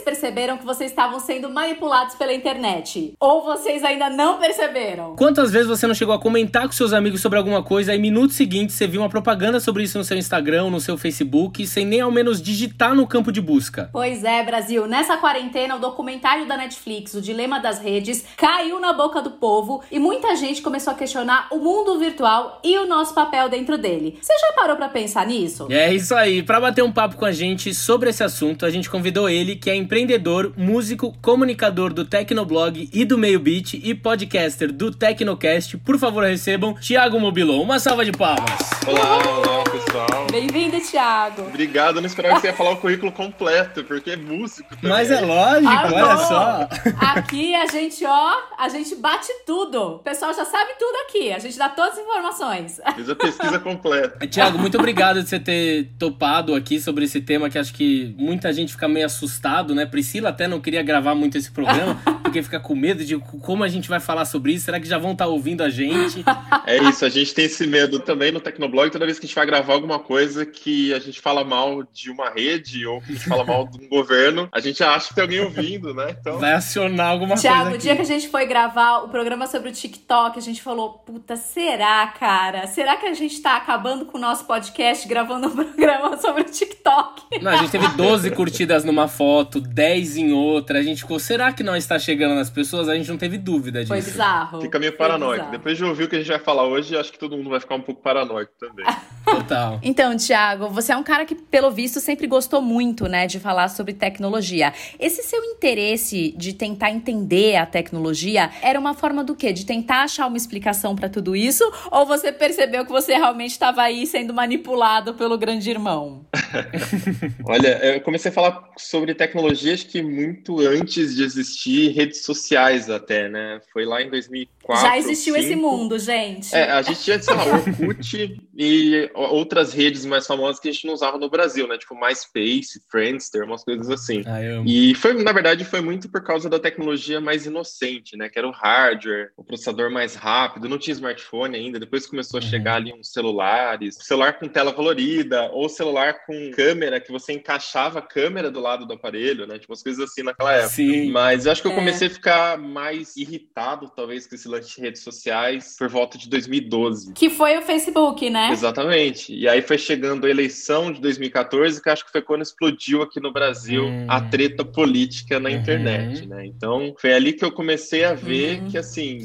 vocês perceberam que vocês estavam sendo manipulados pela internet? Ou vocês ainda não perceberam? Quantas vezes você não chegou a comentar com seus amigos sobre alguma coisa e minuto seguinte você viu uma propaganda sobre isso no seu Instagram, no seu Facebook, sem nem ao menos digitar no campo de busca? Pois é, Brasil. Nessa quarentena, o documentário da Netflix, O Dilema das Redes, caiu na boca do povo e muita gente começou a questionar o mundo virtual e o nosso papel dentro dele. Você já parou para pensar nisso? É isso aí. Para bater um papo com a gente sobre esse assunto, a gente convidou ele, que é empreendedor, músico, comunicador do Tecnoblog e do Meio Beat e podcaster do Tecnocast. Por favor, recebam Thiago Mobilon. Uma salva de palmas. Olá, olá, pessoal. Bem-vindo, Thiago. Obrigado, eu não esperava que você ia falar o currículo completo, porque é músico também. Mas é lógico, ah, olha só. Aqui a gente, ó, a gente bate tudo. O pessoal já sabe tudo aqui. A gente dá todas as informações. Fiz a pesquisa completa. Tiago, muito obrigado de você ter topado aqui sobre esse tema que acho que muita gente fica meio assustado, né? Priscila até não queria gravar muito esse programa, porque fica com medo de como a gente vai falar sobre isso. Será que já vão estar tá ouvindo a gente? É isso, a gente tem esse medo também no Tecnoblog. Toda vez que a gente vai gravar alguma coisa que a gente fala mal de uma rede ou que a gente fala mal de um governo, a gente acha que tem alguém ouvindo, né? Então... Vai acionar alguma Thiago, coisa. Tiago, o dia que a gente foi gravar o programa sobre o TikTok, a gente falou: puta, será, cara? Será que a gente tá acabando com o nosso podcast gravando um programa sobre o TikTok? Não, a gente teve 12 curtidas numa foto, 10 em outra. A gente ficou, será que não está chegando nas pessoas? A gente não teve dúvida disso. Foi bizarro. Fica meio paranoico. Depois de ouvir o que a gente vai falar hoje, acho que todo mundo vai ficar um pouco paranoico também. Total. Então, Thiago, você é um cara que, pelo visto, sempre gostou muito, né, de falar sobre tecnologia. Esse seu interesse de tentar entender a tecnologia era uma forma do quê? De tentar achar uma explicação para tudo isso? Ou você percebeu que você realmente estava aí sendo manipulado pelo grande irmão? Olha, eu comecei a falar sobre tecnologias que muito antes de existir redes sociais até, né? Foi lá em 2004. Já existiu esse mundo, gente. É, a gente tinha, sei lá, Orkut e outras redes mais famosas que a gente não usava no Brasil, né? Tipo MySpace, Friendster, umas coisas assim. Ah, e foi, na verdade, foi muito por causa da tecnologia mais inocente, né? Que era o hardware, o processador mais rápido, não tinha smartphone ainda. Depois começou a uhum. chegar ali uns celulares, celular com tela colorida, ou celular com câmera, que você encaixava a câmera do lado do aparelho, né? Tipo, umas coisas assim naquela época. Sim. Mas eu acho que eu é. comecei é. a ficar mais irritado, talvez, com esse lance de redes sociais por volta de 2012. Que foi o Facebook, né? Exatamente. E aí foi chegando a eleição de 2014, que acho que foi quando explodiu aqui no Brasil hum. a treta política na uhum. internet, né? Então foi ali que eu comecei a ver uhum. que, assim,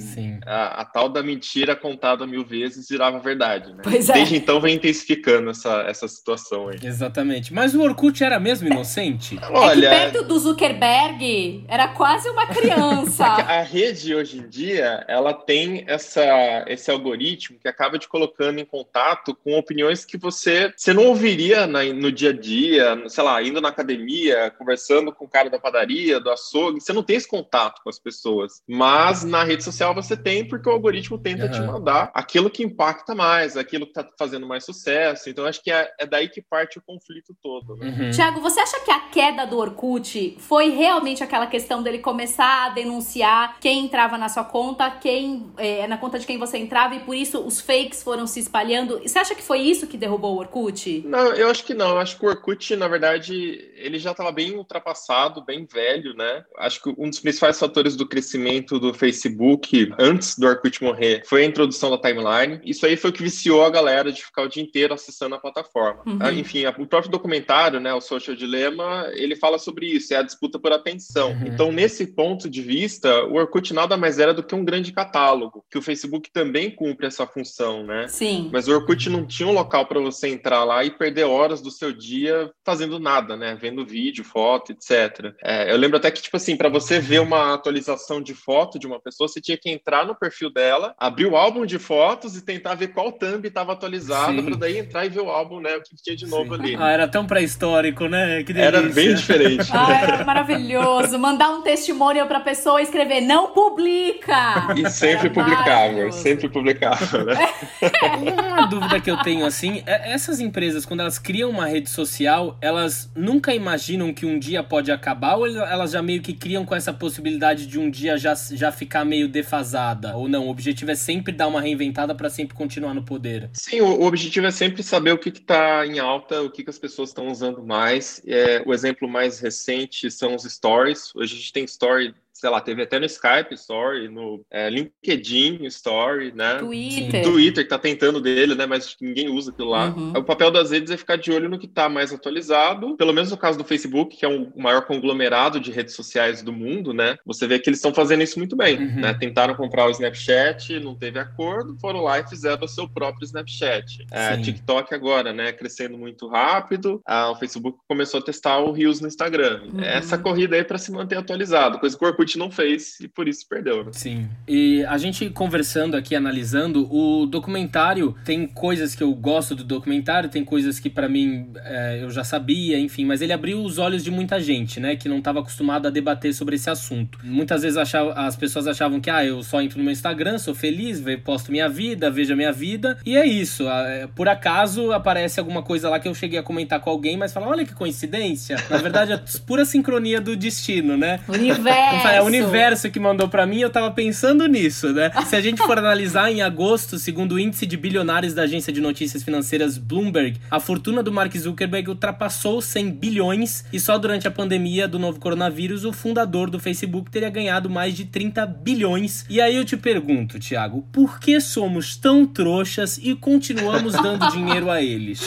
a, a, tal da mentira contada mil vezes virava verdade, né? Pois é. Desde então vem intensificando essa, essa situação aí. Exatamente. Mas o Orkut era mesmo inocente? Olha... É perto do Zuckerberg era quase uma criança. a rede hoje em dia, ela tem essa, esse algoritmo que acaba te colocando em contato com opiniões que você, você não ouviria na, no dia a dia, sei lá, indo na academia, conversando com o cara da padaria, do açougue, você não tem esse contato com as pessoas. Mas na rede social você tem, porque o algoritmo tenta uhum. te mandar aquilo que impacta mais, aquilo que está fazendo mais sucesso. Então acho que é, é, daí que parte o conflito todo. Né? Uhum. Tiago, você acha que a queda do Orkut foi realmente aquela questão dele começar a denunciar quem entrava na sua conta, quem é, na conta de quem você entrava, e por isso os fakes foram se espalhando? Você acha que foi isso que derrubou o Orkut? Não, eu acho que não. Eu acho que o Orkut, na verdade, ele já estava bem ultrapassado, bem velho, né? Acho que um dos principais fatores do crescimento do Facebook antes do Orkut morrer foi a introdução da timeline. Isso aí foi o que viciou a galera de ficar o dia inteiro acessando a plataforma. Uhum. Ah, enfim, o próprio documentário, né, o Social Dilemma, ele fala sobre isso, é a disputa por atenção. Uhum. Então, nesse ponto de vista, o Orkut nada mais era do que um grande catálogo, que o Facebook também cumpre essa função, né? Sim. Mas o Orkut não tinha um local para você entrar lá e perder horas do seu dia fazendo nada, né? Vendo vídeo, foto, etc. É, eu lembro até que, tipo assim, para você ver uma atualização de foto de uma pessoa, você tinha que entrar no perfil dela, abrir o álbum de fotos e tentar ver qual thumb estava atualizado, para daí entrar e ver o álbum, né? O que tinha de novo Sim. ali. Ah, era tão pré-histórico, né? Que delícia. Era bem diferente. ah, era maravilhoso. Mandar um testemunho para pessoa escrever, não publica! E sempre publicava, sempre publicava, né? Uma dúvida que eu tenho, assim, essas empresas, quando elas criam uma rede social, elas nunca imaginam que um dia pode acabar ou elas já meio que criam com essa possibilidade de um dia já, já ficar meio defasada? Ou não? O objetivo é sempre dar uma reinventada para sempre continuar no poder? Sim, o, o, objetivo é sempre saber o que está em alta, o que, que as pessoas estão usando mais. É, o exemplo mais recente são os stories. Hoje a gente tem story sei lá, teve até no Skype Story, no é, LinkedIn Story, né? Twitter. Twitter, que tá tentando dele, né? Mas ninguém usa aquilo lá. Uhum. O papel das redes é ficar de olho no que tá mais atualizado. Pelo menos no caso do Facebook, que é um, o maior conglomerado de redes sociais do mundo, né? Você vê que eles estão fazendo isso muito bem, uhum. né? Tentaram comprar o Snapchat, não teve acordo, foram lá e fizeram o seu próprio Snapchat. É, TikTok agora, né? Crescendo muito rápido. Ah, o Facebook começou a testar o Reels no Instagram. Uhum. Essa corrida aí para se manter atualizado, coisa que o Orkut Não fez e por isso perdeu, né? Sim. E a gente conversando aqui, analisando, o documentário tem coisas que eu gosto do documentário, tem coisas que para mim é, eu já sabia, enfim, mas ele abriu os olhos de muita gente, né, que não estava acostumado a debater sobre esse assunto. Muitas vezes achava, as pessoas achavam que, ah, eu só entro no meu Instagram, sou feliz, posto minha vida, vejo a minha vida, e é isso. É, por acaso aparece alguma coisa lá que eu cheguei a comentar com alguém, mas fala, olha que coincidência. Na verdade, é pura sincronia do destino, né? Universo é o universo que mandou para mim, eu tava pensando nisso, né? Se a gente for analisar em agosto, segundo o índice de bilionários da agência de notícias financeiras Bloomberg, a fortuna do Mark Zuckerberg ultrapassou 100 bilhões e só durante a pandemia do novo coronavírus o fundador do Facebook teria ganhado mais de 30 bilhões. E aí eu te pergunto, Thiago, por que somos tão trouxas e continuamos dando dinheiro a eles?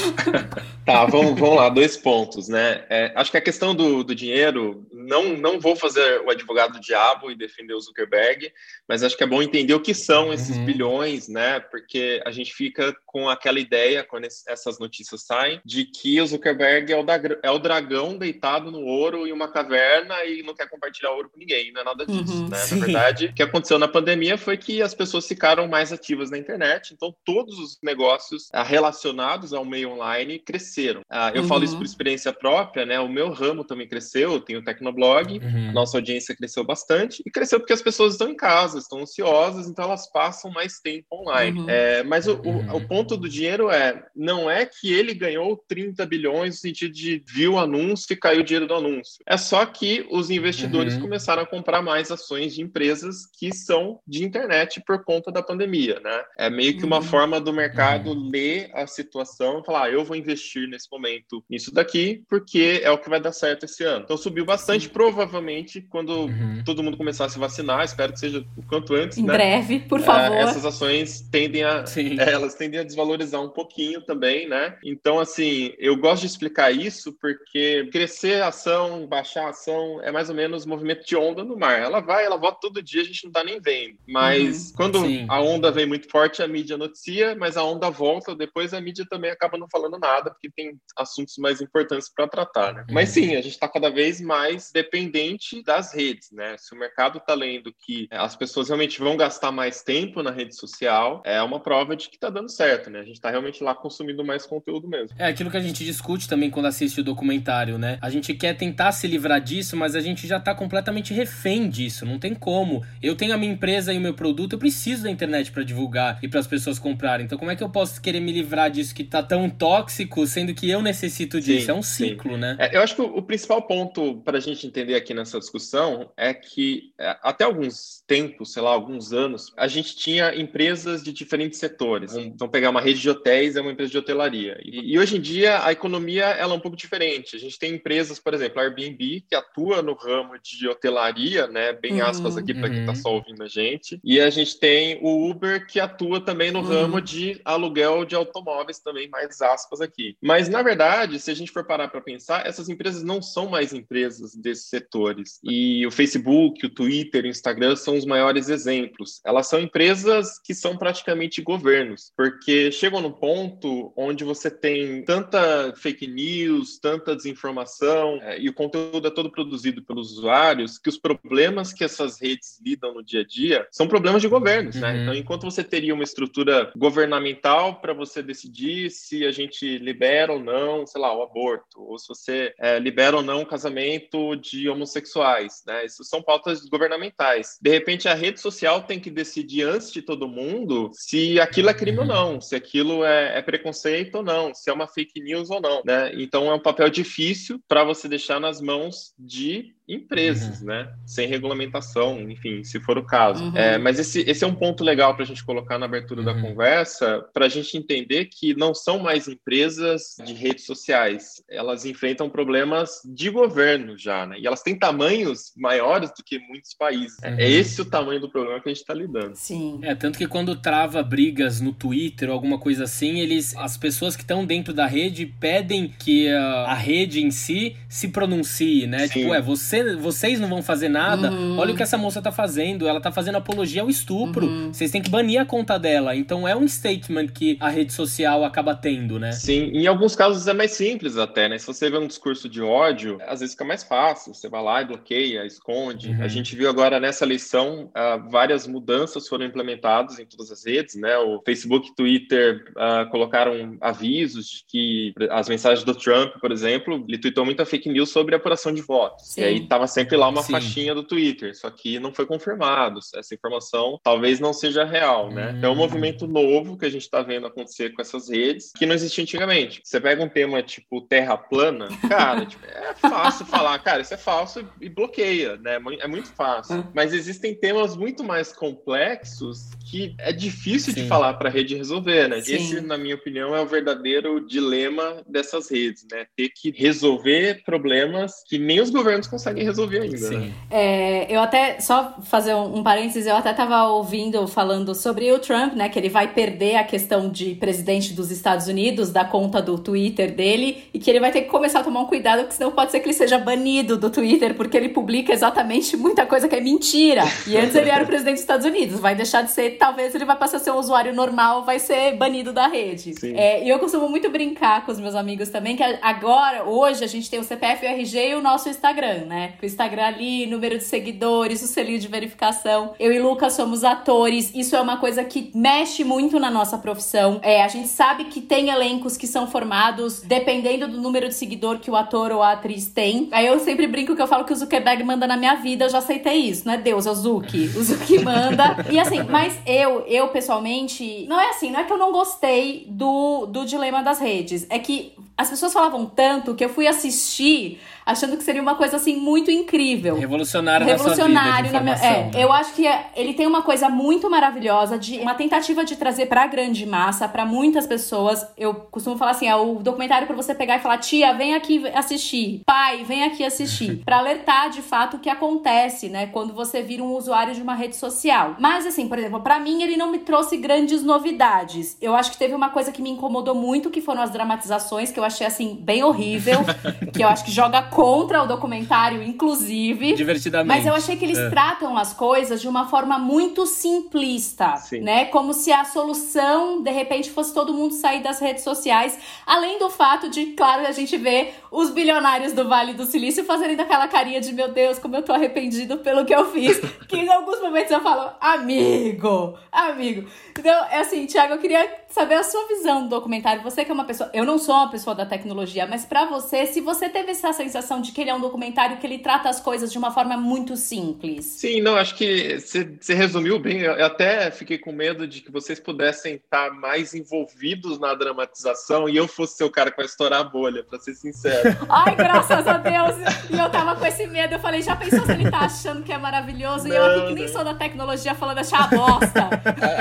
Tá, vamos, vamos lá, dois pontos, né? É, acho que a questão do, do dinheiro, não, não vou fazer o advogado do diabo e defender o Zuckerberg, mas acho que é bom entender o que são esses uhum. bilhões, né? Porque a gente fica com aquela ideia, quando essas notícias saem, de que o Zuckerberg é o, da, é o dragão deitado no ouro em uma caverna e não quer compartilhar ouro com ninguém, não é nada disso, uhum, né? Sim. Na verdade, o que aconteceu na pandemia foi que as pessoas ficaram mais ativas na internet, então todos os negócios ah, relacionados ao meio online cresceram. Ah, eu uhum. falo isso por experiência própria, né? O meu ramo também cresceu, eu tenho o Tecnoblog, uhum. nossa audiência cresceu bastante e cresceu porque as pessoas estão em casa, estão ansiosas, então elas passam mais tempo online. Uhum. É, mas o, o, o, ponto do dinheiro é, não é que ele ganhou 30 bilhões no sentido de viu o anúncio e caiu o dinheiro do anúncio. É só que os investidores uhum. começaram a comprar mais ações de empresas que são de internet por conta da pandemia, né? É meio que uma uhum. forma do mercado uhum. ler a situação e falar, ah, eu vou investir nesse momento nisso daqui porque é o que vai dar certo esse ano. Então subiu bastante, Sim. provavelmente quando uhum todo mundo começar a se vacinar, espero que seja o quanto antes. Em né? breve, por favor. É, essas ações tendem a. É, elas tendem a desvalorizar um pouquinho também, né? Então, assim, eu gosto de explicar isso porque crescer a ação, baixar a ação é mais ou menos movimento de onda no mar. Ela vai, ela volta todo dia, a gente não tá nem vendo. Mas uhum. quando Sim. a onda vem muito forte, a mídia noticia, mas a onda volta, depois a mídia também acaba não falando nada, porque tem assuntos mais importantes para tratar, né? Uhum. Mas sim, a gente está cada vez mais dependente das redes, né? Se o mercado está lendo que é, as pessoas realmente vão gastar mais tempo na rede social, é uma prova de que está dando certo, né? A gente está realmente lá consumindo mais conteúdo mesmo. É aquilo que a gente discute também quando assiste o documentário, né? A gente quer tentar se livrar disso, mas a gente já está completamente refém disso, não tem como. Eu tenho a minha empresa e o meu produto, eu preciso da internet para divulgar e para as pessoas comprarem. Então como é que eu posso querer me livrar disso que está tão tóxico, sendo que eu necessito disso? Sim, é um ciclo, sim. né? É, eu acho que o, o principal ponto para a gente entender aqui nessa discussão é que é, até alguns tempos, sei lá, alguns anos, a gente tinha empresas de diferentes setores. Então, pegar uma rede de hotéis é uma empresa de hotelaria. E, e, hoje em dia, a economia ela é um pouco diferente. A gente tem empresas, por exemplo, a Airbnb, que atua no ramo de hotelaria, né? Bem uhum, aspas aqui para quem está uhum. só ouvindo a gente. E a gente tem o Uber, que atua também no uhum. ramo de aluguel de automóveis, também mais aspas aqui. Mas, na verdade, se a gente for parar para pensar, essas empresas não são mais empresas desses setores. E o Facebook, o Twitter, o Instagram são os maiores exemplos. Elas são empresas que são praticamente governos, porque chegam no ponto onde você tem tanta fake news, tanta desinformação, é, e o conteúdo é todo produzido pelos usuários, que os problemas que essas redes lidam no dia a dia são problemas de governos, né? uhum. Então, enquanto você teria uma estrutura governamental para você decidir se a gente libera ou não, sei lá, o aborto, ou se você é, libera ou não o casamento de homossexuais, né? Isso são pautas governamentais. De repente, a rede social tem que decidir antes de todo mundo se aquilo é crime ou uhum. não, se aquilo é, é preconceito ou não, se é uma fake news ou não, né? Então, é um papel difícil para você deixar nas mãos de empresas, uhum. né? Sem regulamentação, enfim, se for o caso. Uhum. É, mas esse, esse é um ponto legal para a gente colocar na abertura uhum. da conversa, para a gente entender que não são mais empresas de redes sociais, elas enfrentam problemas de governo já, né? E elas têm tamanhos maiores do que muitos países. É uhum. esse o tamanho do problema que a gente está lidando. Sim. É, tanto que quando trava brigas no Twitter ou alguma coisa assim, eles, as pessoas que estão dentro da rede pedem que a, a rede em si se pronuncie, né? Sim. Tipo, é, você você, vocês não vão fazer nada. Uhum. Olha o que essa moça tá fazendo. Ela tá fazendo apologia ao estupro. Uhum. Vocês têm que banir a conta dela. Então é um statement que a rede social acaba tendo, né? Sim, em alguns casos é mais simples até, né? Se você vê um discurso de ódio, às vezes fica mais fácil. Você vai lá e bloqueia, esconde. Uhum. A gente viu agora nessa eleição uh, várias mudanças foram implementadas em todas as redes, né? O Facebook e Twitter uh, colocaram avisos de que as mensagens do Trump, por exemplo, ele tweetou muita fake news sobre a apuração de votos. Sim. E aí tava sempre lá uma Sim. faixinha do Twitter, só que não foi confirmado. Essa informação talvez não seja real, né? Hum. É um movimento novo que a gente está vendo acontecer com essas redes, que não existia antigamente. Você pega um tema tipo terra plana, cara, tipo, é fácil falar, cara, isso é falso e bloqueia, né? É muito fácil. Hum. Mas existem temas muito mais complexos que é difícil Sim. de falar para a rede resolver, né? Sim. Esse, na minha opinião, é o verdadeiro dilema dessas redes, né? Ter que resolver problemas que nem os governos conseguem conseguem resolver ainda, Sim. né? É, eu até, só fazer um, um parênteses, eu até tava ouvindo falando sobre o Trump, né? Que ele vai perder a questão de presidente dos Estados Unidos, da conta do Twitter dele, e que ele vai ter que começar a tomar um cuidado, porque senão pode ser que ele seja banido do Twitter, porque ele publica exatamente muita coisa que é mentira. E antes ele era o presidente dos Estados Unidos, vai deixar de ser, talvez ele vai passar a ser um usuário normal, vai ser banido da rede. É, e eu costumo muito brincar com os meus amigos também, que agora, hoje, a gente tem o CPF, o RG e o nosso Instagram, né? O Instagram ali, número de seguidores, o selinho de verificação. Eu e Lucas somos atores. Isso é uma coisa que mexe muito na nossa profissão. É, a gente sabe que tem elencos que são formados dependendo do número de seguidor que o ator ou a atriz tem. Aí eu sempre brinco que eu falo que o Zuckerberg manda na minha vida, eu já aceitei isso, não é Deus, é o Zuki. O Zuki manda. E assim, mas eu, eu pessoalmente, não é assim, não é que eu não gostei do, do dilema das redes. É que as pessoas falavam tanto que eu fui assistir achando que seria uma coisa assim muito incrível. Revolucionário, Revolucionário na, vida, na minha, É, eu acho que é, ele tem uma coisa muito maravilhosa de uma tentativa de trazer para grande massa, para muitas pessoas. Eu costumo falar assim, é o documentário para você pegar e falar: "Tia, vem aqui assistir. Pai, vem aqui assistir", para alertar de fato o que acontece, né, quando você vira um usuário de uma rede social. Mas assim, por exemplo, para mim ele não me trouxe grandes novidades. Eu acho que teve uma coisa que me incomodou muito, que foram as dramatizações, que eu achei assim bem horrível, que eu acho que joga contra o documentário, inclusive. Divertidamente. Mas eu achei que eles é. tratam as coisas de uma forma muito simplista, Sim. né? Como se a solução, de repente, fosse todo mundo sair das redes sociais. Além do fato de, claro, a gente ver os bilionários do Vale do Silício fazerem daquela carinha de meu Deus, como eu tô arrependido pelo que eu fiz. que em alguns momentos eu falo, amigo, amigo. Então, é assim, Thiago, eu queria saber a sua visão do documentário. Você que é uma pessoa. Eu não sou uma pessoa da tecnologia, mas para você, se você teve essa sensação de que ele é um documentário que ele trata as coisas de uma forma muito simples. Sim, não, acho que você resumiu bem. Eu até fiquei com medo de que vocês pudessem estar mais envolvidos na dramatização e eu fosse ser o cara que vai estourar a bolha, para ser sincero. Ai, graças a Deus! E eu tava com esse medo. Eu falei, já pensou se ele tá achando que é maravilhoso? Não, e eu aqui que nem sou da tecnologia falando achar bosta.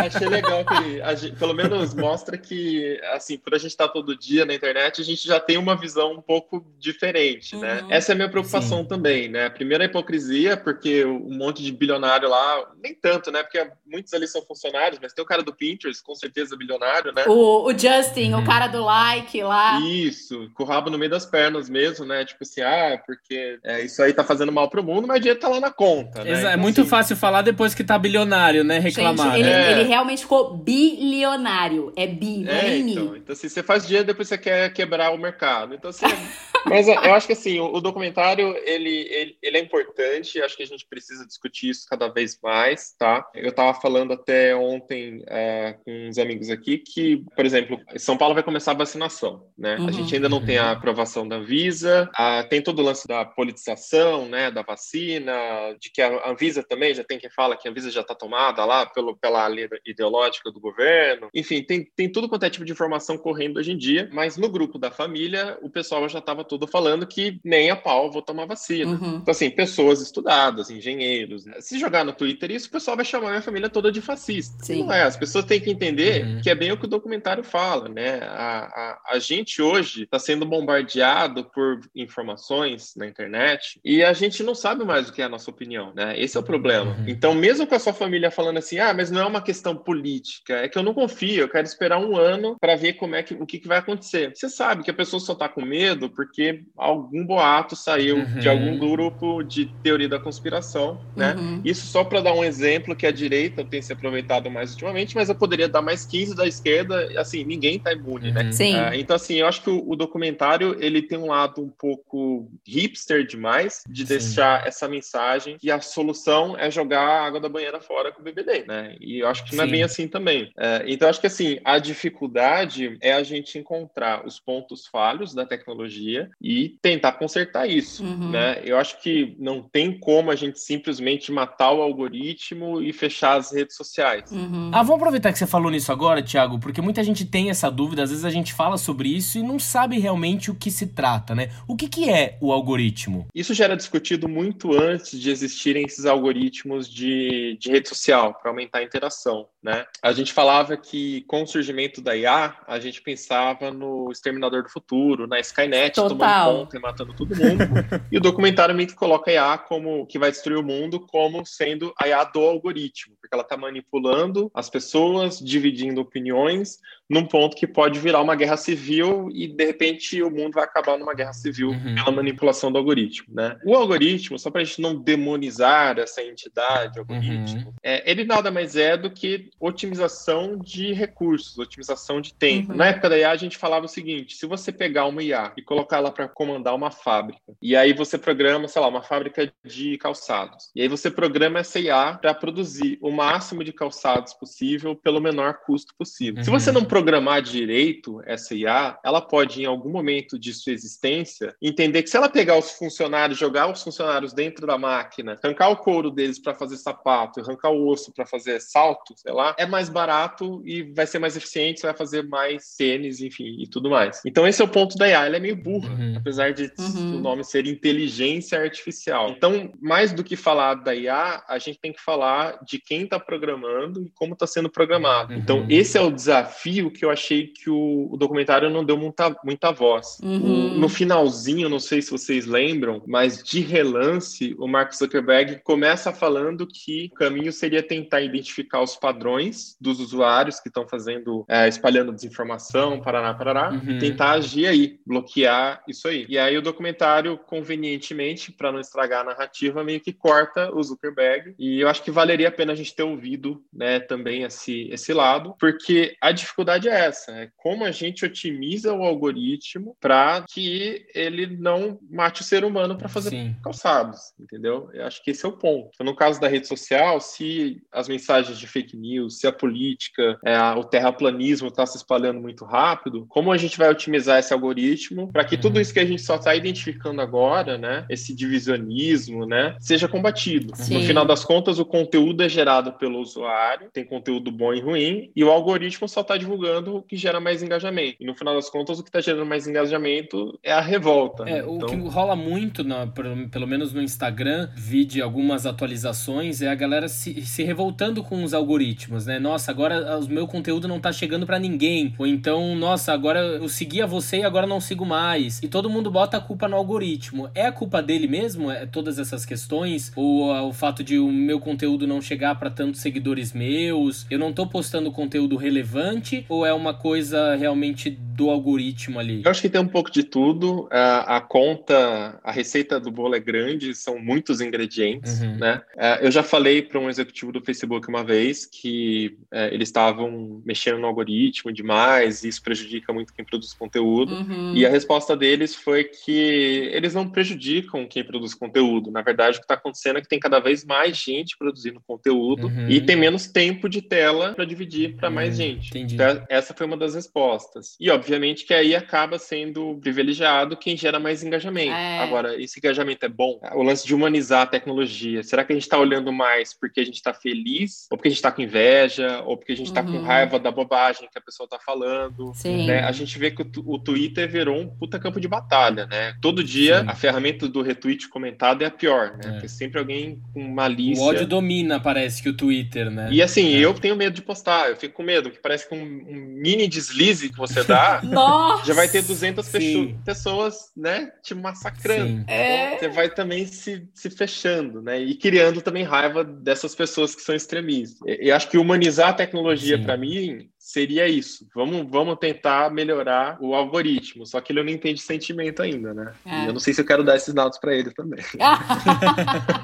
Achei legal que, pelo menos, mostra que, assim, por a gente estar tá todo dia na internet, a gente já tem uma visão um pouco diferente, né? né? Essa é a minha preocupação Sim. também, né? Primeiro a hipocrisia, porque um monte de bilionário lá, nem tanto, né? Porque muitos ali são funcionários, mas tem o cara do Pinterest, com certeza bilionário, né? O, o Justin, o uhum. cara do like lá. Isso, com o rabo no meio das pernas mesmo, né? Tipo assim, ah, porque é, isso aí tá fazendo mal pro mundo, mas o dinheiro tá lá na conta, né? É então, muito assim... fácil falar depois que tá bilionário, né? Reclamar. Gente, ele, é. ele realmente ficou bilionário. É bi, não é, é então, então, assim, você faz dinheiro, depois você quer quebrar o mercado. Então, assim, mas eu acho que assim, o, o documentário ele, ele, ele, é importante, acho que a gente precisa discutir isso cada vez mais, tá? Eu estava falando até ontem é, com uns amigos aqui que, por exemplo, São Paulo vai começar a vacinação, né? Uhum. A gente ainda não tem a aprovação da Anvisa, a, tem todo o lance da politização, né, da vacina, de que a Anvisa também já tem quem fala que a Anvisa já está tomada lá pelo, pela linha ideológica do governo. Enfim, tem, tem tudo quanto é tipo de informação correndo hoje em dia, mas no grupo da família, o pessoal já estava todo falando que nem a pau vou tomar vacina. Uhum. Então, assim, pessoas estudadas, engenheiros. Né? Se jogar no Twitter isso, o pessoal vai chamar minha família toda de fascista. Sim. Não é. As pessoas têm que entender uhum. que é bem o que o documentário fala, né? A, a, a gente hoje está sendo bombardeado por informações na internet e a gente não sabe mais o que é a nossa opinião, né? Esse é o problema. Uhum. Então, mesmo com a sua família falando assim, ah, mas não é uma questão política, é que eu não confio, eu quero esperar um ano para ver como é que o que, que vai acontecer. Você sabe que a pessoa só está com medo porque algum boato saiu uhum. de algum grupo de teoria da conspiração, né? Uhum. Isso só para dar um exemplo que a direita tem se aproveitado mais ultimamente, mas eu poderia dar mais 15 da esquerda, assim, ninguém tá imune, né? Sim. Uh, então, assim, eu acho que o, o, documentário, ele tem um lado um pouco hipster demais, de Sim. deixar essa mensagem que a solução é jogar a água da banheira fora com o BBD, né? E eu acho que não Sim. é bem assim também. Uh, então, eu acho que, assim, a dificuldade é a gente encontrar os pontos falhos da tecnologia e tentar consertar isso, uhum. né? Eu acho que não tem como a gente simplesmente matar o algoritmo e fechar as redes sociais. Uhum. Ah, vamos aproveitar que você falou nisso agora, Thiago, porque muita gente tem essa dúvida, às vezes a gente fala sobre isso e não sabe realmente o que se trata, né? O que, que é o algoritmo? Isso já era discutido muito antes de existirem esses algoritmos de, de rede social para aumentar a interação, né? A gente falava que com o surgimento da IA, a gente pensava no Exterminador do Futuro, na Skynet Total. tomando conta e matando todo mundo. e o documentário meio que coloca a IA como que vai destruir o mundo como sendo a IA do algoritmo, porque ela está manipulando as pessoas, dividindo opiniões, num ponto que pode virar uma guerra civil e de repente o mundo vai acabar numa guerra civil uhum. pela manipulação do algoritmo, né? O algoritmo, só para a gente não demonizar essa entidade, algoritmo, uhum. é, ele nada mais é do que otimização de recursos, otimização de tempo. Uhum. Na época da IA a gente falava o seguinte: se você pegar uma IA e colocar ela para comandar uma fábrica e aí você programa, sei lá, uma fábrica de calçados e aí você programa essa IA para produzir o máximo de calçados possível pelo menor custo possível. Se você não programar direito essa IA, ela pode, em algum momento de sua existência, entender que se ela pegar os funcionários, jogar os funcionários dentro da máquina, arrancar o couro deles para fazer sapato, arrancar o osso para fazer salto, sei lá, é mais barato e vai ser mais eficiente, você vai fazer mais tênis, enfim, e tudo mais. Então esse é o ponto da IA, ela é meio burra, uhum. apesar de uhum. o nome ser inteligência artificial. Então, mais do que falar da IA, a gente tem que falar de quem está programando e como está sendo programado. Uhum. Então, esse é o desafio que eu achei que o, o documentário não deu muita, muita voz. Uhum. no finalzinho, não sei se vocês lembram, mas de relance, o Mark Zuckerberg começa falando que o caminho seria tentar identificar os padrões dos usuários que estão fazendo, é, espalhando desinformação, parará, parará, uhum. e tentar agir aí, bloquear isso aí. E aí o documentário, convenientemente, para não estragar a narrativa, meio que corta o Zuckerberg. E eu acho que valeria a pena a gente ter ouvido, né, também esse, esse lado, porque a dificuldade dificuldade é essa: é como a gente otimiza o algoritmo para que ele não mate o ser humano para fazer Sim. calçados, entendeu? Eu acho que esse é o ponto. Então, no caso da rede social, se as mensagens de fake news, se a política, é, o terraplanismo está se espalhando muito rápido, como a gente vai otimizar esse algoritmo para que uhum. tudo isso que a gente só está identificando agora, né, esse divisionismo, né, seja combatido. Sim. No final das contas, o conteúdo é gerado pelo usuário, tem conteúdo bom e ruim, e o algoritmo só está divulgando divulgando o que gera mais engajamento. E no final das contas, o que está gerando mais engajamento é a revolta. É, então... o que rola muito, na, pelo menos no Instagram, vi de algumas atualizações, é a galera se, se revoltando com os algoritmos, né? Nossa, agora o meu conteúdo não tá chegando para ninguém. Ou então, nossa, agora eu segui a você e agora não sigo mais. que todo mundo bota a culpa no algoritmo. É a culpa dele mesmo? É todas essas questões? Ou o fato de o meu conteúdo não chegar para tantos seguidores meus? Eu não tô postando conteúdo relevante? Ou é uma coisa realmente do algoritmo ali? Eu acho que tem um pouco de tudo. A, a conta, a receita do bolo é grande, são muitos ingredientes, uhum. né? É, eu já falei para um executivo do Facebook uma vez que é, eles estavam mexendo no algoritmo demais, e isso prejudica muito quem produz conteúdo. Uhum. E a resposta deles foi que eles não prejudicam quem produz conteúdo. Na verdade, o que está acontecendo é que tem cada vez mais gente produzindo conteúdo uhum. e tem menos tempo de tela para dividir para mais uhum. gente. Entendi. Essa foi uma das respostas. E, obviamente, que aí acaba sendo privilegiado quem gera mais engajamento. É. Agora, esse engajamento é bom? O lance de humanizar a tecnologia. Será que a gente está olhando mais porque a gente está feliz, ou porque a gente está com inveja, ou porque a gente está uhum. com raiva da bobagem que a pessoa está falando? Sim. Né? A gente vê que o, o, Twitter virou um puta campo de batalha, né? Todo dia Sim. a ferramenta do retweet comentado é a pior, né? É. Porque sempre alguém com malícia. O ódio domina, parece que o Twitter, né? E assim, é. eu tenho medo de postar, eu fico com medo, que parece que um mini deslize que você dá já vai ter 200 Sim. pessoas, né, te massacrando. Então, é. você vai também se, se fechando, né? E criando também raiva dessas pessoas que são extremistas. Eu acho que humanizar a tecnologia, para mim, seria isso. Vamos, vamos tentar melhorar o algoritmo. Só que ele não entende sentimento ainda, né? É. eu não sei se eu quero dar esses dados para ele também.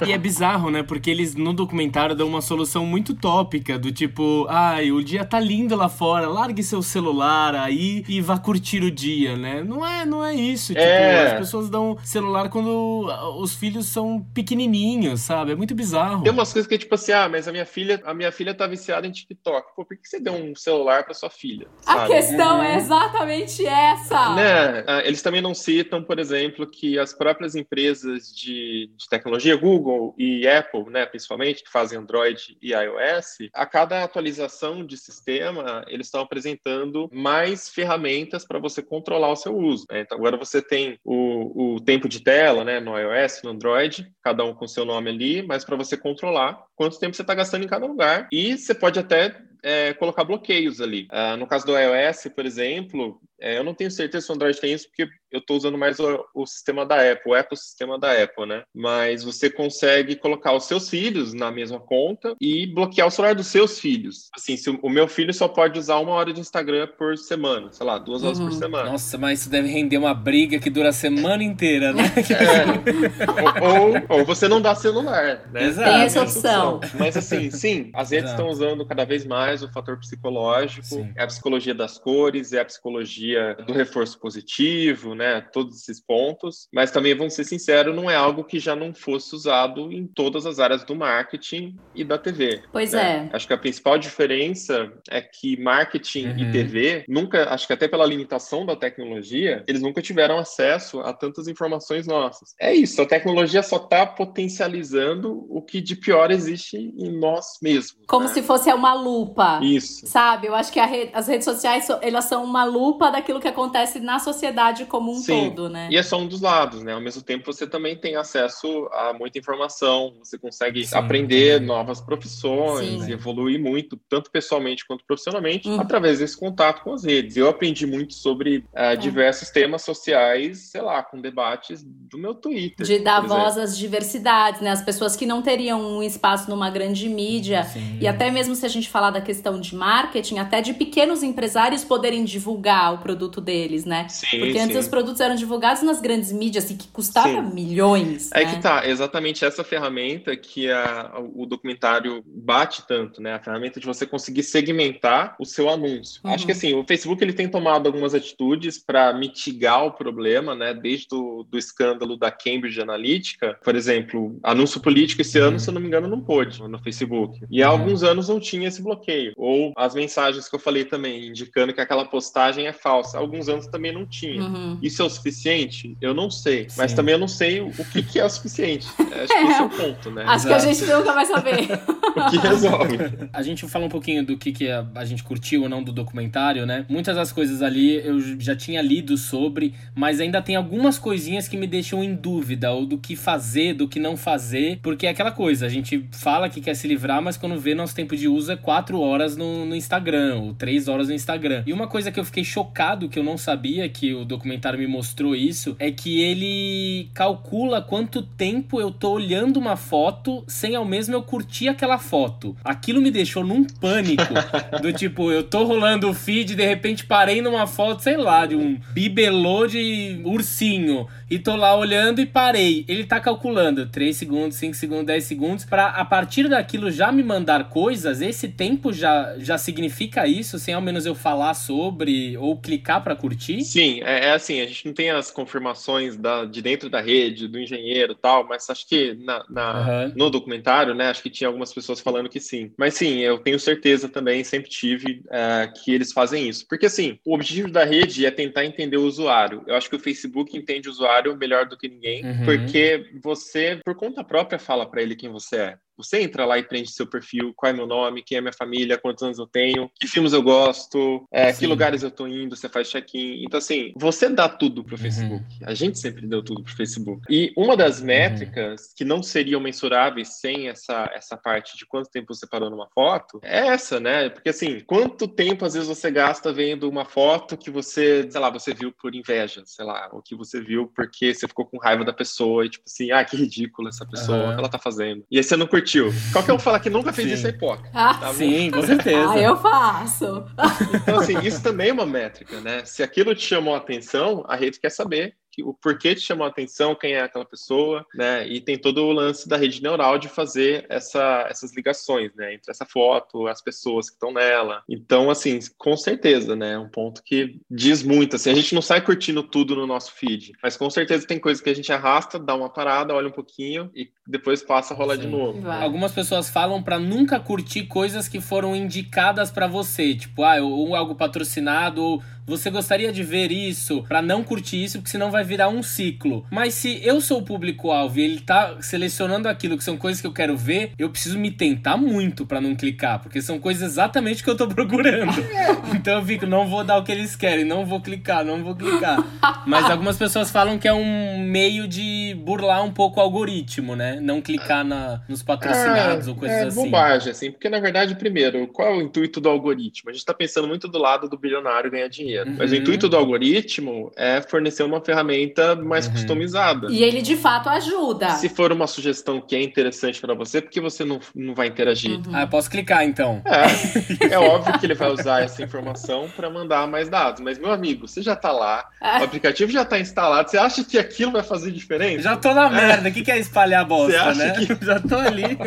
e é bizarro, né? Porque eles no documentário dão uma solução muito tópica, do tipo, ai, o dia tá lindo lá fora, largue seu celular aí e vá curtir o dia, né? Não é, não é isso. Tipo, é. as pessoas dão celular quando os filhos são pequenininhos, sabe? É muito bizarro. Tem umas coisas que é tipo assim, ah, mas a minha filha, a minha filha tá viciada em TikTok. Pô, por que você deu um celular celular para sua filha. Sabe? A questão é exatamente essa. Né? Ah, eles também não citam, por exemplo, que as próprias empresas de, de tecnologia, Google e Apple, né, principalmente, que fazem Android e iOS, a cada atualização de sistema, eles estão apresentando mais ferramentas para você controlar o seu uso. Né? Então, agora você tem o, o tempo de tela né, no iOS, no Android, cada um com seu nome ali, mas para você controlar quanto tempo você está gastando em cada lugar. E você pode até é, colocar bloqueios ali. Uh, no caso do iOS, por exemplo, é, eu não tenho certeza se o Android tem isso, porque eu estou usando mais o, o, sistema da Apple, o ecossistema da Apple, né? Mas você consegue colocar os seus filhos na mesma conta e bloquear o celular dos seus filhos. Assim, se o, o meu filho só pode usar uma hora de Instagram por semana, sei lá, duas horas uhum. por semana. Nossa, mas isso deve render uma briga que dura a semana inteira, né? É. ou, ou, você não dá celular, né? Exato. Tem essa opção. Mas assim, sim, as redes estão usando cada vez mais o fator psicológico, sim. é a psicologia das cores, é a psicologia do reforço positivo, né? Todos esses pontos. Mas também, vamos ser sinceros, não é algo que já não fosse usado em todas as áreas do marketing e da TV. Pois né? é. Acho que a principal diferença é que marketing uhum. e TV nunca, acho que até pela limitação da tecnologia, eles nunca tiveram acesso a tantas informações nossas. É isso, a tecnologia só está potencializando o que de pior existe em nós mesmos. Como né? se fosse uma lupa. Isso. Sabe? Eu acho que re... as redes sociais, elas são uma lupa daquilo que acontece na sociedade como um Sim. todo, né? E é só um dos lados, né? Ao mesmo tempo, você também tem acesso a muita informação, você consegue Sim, aprender novas profissões, e evoluir muito, tanto pessoalmente quanto profissionalmente, uhum. através desse contato com as redes. Eu aprendi muito sobre uh, diversos temas sociais, sei lá, com debates do meu Twitter. De dar voz às diversidades, né? As pessoas que não teriam um espaço numa grande mídia, Sim. e até mesmo se a gente falar da questão de marketing, até de pequenos empresários poderem divulgar o produto deles, né? Sim, Porque antes sim. os produtos eram divulgados nas grandes mídias e que custava sim. milhões. É né? que tá, exatamente essa ferramenta que a, o documentário bate tanto, né? A ferramenta de você conseguir segmentar o seu anúncio. Uhum. Acho que assim, o Facebook ele tem tomado algumas atitudes para mitigar o problema, né? Desde o do escândalo da Cambridge Analytica, por exemplo, anúncio político esse uhum. ano, se eu não me engano, não pôde no Facebook. E há uhum. alguns anos não tinha esse bloqueio. Ou as mensagens que eu falei também, indicando que aquela postagem é falsa falsa. Alguns anos também não tinha. Uhum. Isso é o suficiente? Eu não sei. Sim. Mas também eu não sei o que, que é o suficiente. Acho que esse é o ponto, né? Acho Exato. que a gente nunca vai saber. o que resolve. A gente fala um pouquinho do que, que a, a gente curtiu ou não do documentário, né? Muitas das coisas ali eu já tinha lido sobre, mas ainda tem algumas coisinhas que me deixam em dúvida, ou do que fazer, do que não fazer, porque é aquela coisa, a gente fala que quer se livrar, mas quando vê nosso tempo de uso é quatro horas no, no Instagram, ou três horas no Instagram. E uma coisa que eu fiquei chocado que eu não sabia, que o documentário me mostrou isso, é que ele calcula quanto tempo eu tô olhando uma foto sem ao mesmo eu curtir aquela foto. Aquilo me deixou num pânico. do tipo, eu tô rolando o feed, de repente parei numa foto, sei lá, de um bibelô de ursinho. E tô lá olhando e parei. Ele tá calculando 3 segundos, 5 segundos, 10 segundos. Pra a partir daquilo já me mandar coisas. Esse tempo já, já significa isso, sem ao menos eu falar sobre ou clicar para curtir? Sim, é, é, assim, a gente não tem as confirmações da, de dentro da rede, do engenheiro tal, mas acho que na, na uhum. no documentário, né, acho que tinha algumas pessoas falando que sim. Mas sim, eu tenho certeza também, sempre tive, é, que eles fazem isso. Porque assim, o objetivo da rede é tentar entender o usuário. Eu acho que o Facebook entende o usuário melhor do que ninguém, uhum. porque você, por conta própria, fala para ele quem você é. Você entra lá e preenche seu perfil, qual é meu nome, quem é minha família, quantos anos eu tenho, que filmes eu gosto, é, que lugares eu tô indo, você faz check-in. Então, assim, você dá tudo pro uhum. Facebook. A gente sempre deu tudo pro Facebook. E uma das uhum. métricas uhum. que não seriam mensuráveis sem essa, essa parte de quanto tempo você parou numa foto é essa, né? Porque, assim, quanto tempo às vezes você gasta vendo uma foto que você, sei lá, você viu por inveja, sei lá, ou que você viu porque você ficou com raiva da pessoa e, tipo assim, ah, que ridícula essa pessoa, uhum. o que ela tá fazendo. E aí você não curtiu curtiu. Qualquer um fala que nunca fez Sim. isso é hipócrita. Ah, tá Sim, com certeza. Ah, eu faço. Então, assim, isso também é uma métrica, né? Se aquilo te chamou a atenção, a rede quer saber o porquê te chamou a atenção, quem é aquela pessoa, né? E tem todo o lance da rede neural de fazer essa, essas ligações, né? Entre essa foto, as pessoas que estão nela. Então, assim, com certeza, né? É um ponto que diz muito. Assim, a gente não sai curtindo tudo no nosso feed, mas com certeza tem coisas que a gente arrasta, dá uma parada, olha um pouquinho e depois passa a rolar Sim. de novo. Vai. Algumas pessoas falam para nunca curtir coisas que foram indicadas para você, tipo, ah, ou algo patrocinado, ou você gostaria de ver isso para não curtir isso, porque senão vai virar um ciclo. Mas se eu sou o público-alvo e ele tá selecionando aquilo que são coisas que eu quero ver, eu preciso me tentar muito para não clicar, porque são coisas exatamente que eu tô procurando. então eu fico, não vou dar o que eles querem, não vou clicar, não vou clicar. Mas algumas pessoas falam que é um meio de burlar um pouco o algoritmo, né? Não clicar na, nos patrocinados é, ou coisas é assim. É bobagem, assim, porque na verdade, primeiro, qual é o intuito do algoritmo? A gente tá pensando muito do lado do bilionário ganhar dinheiro dinheiro. Uhum. Mas o intuito do algoritmo é fornecer uma ferramenta mais uhum. customizada. E ele de fato ajuda. Se for uma sugestão que é interessante para você, porque você não, não vai interagir? Uhum. Ah, eu posso clicar então. É, é óbvio que ele vai usar essa informação para mandar mais dados. Mas, meu amigo, você já tá lá, ah. o aplicativo já tá instalado, você acha que aquilo vai fazer diferença? Já tô na é. merda, o que, que é espalhar a bosta, você acha né? Que... Já tô ali.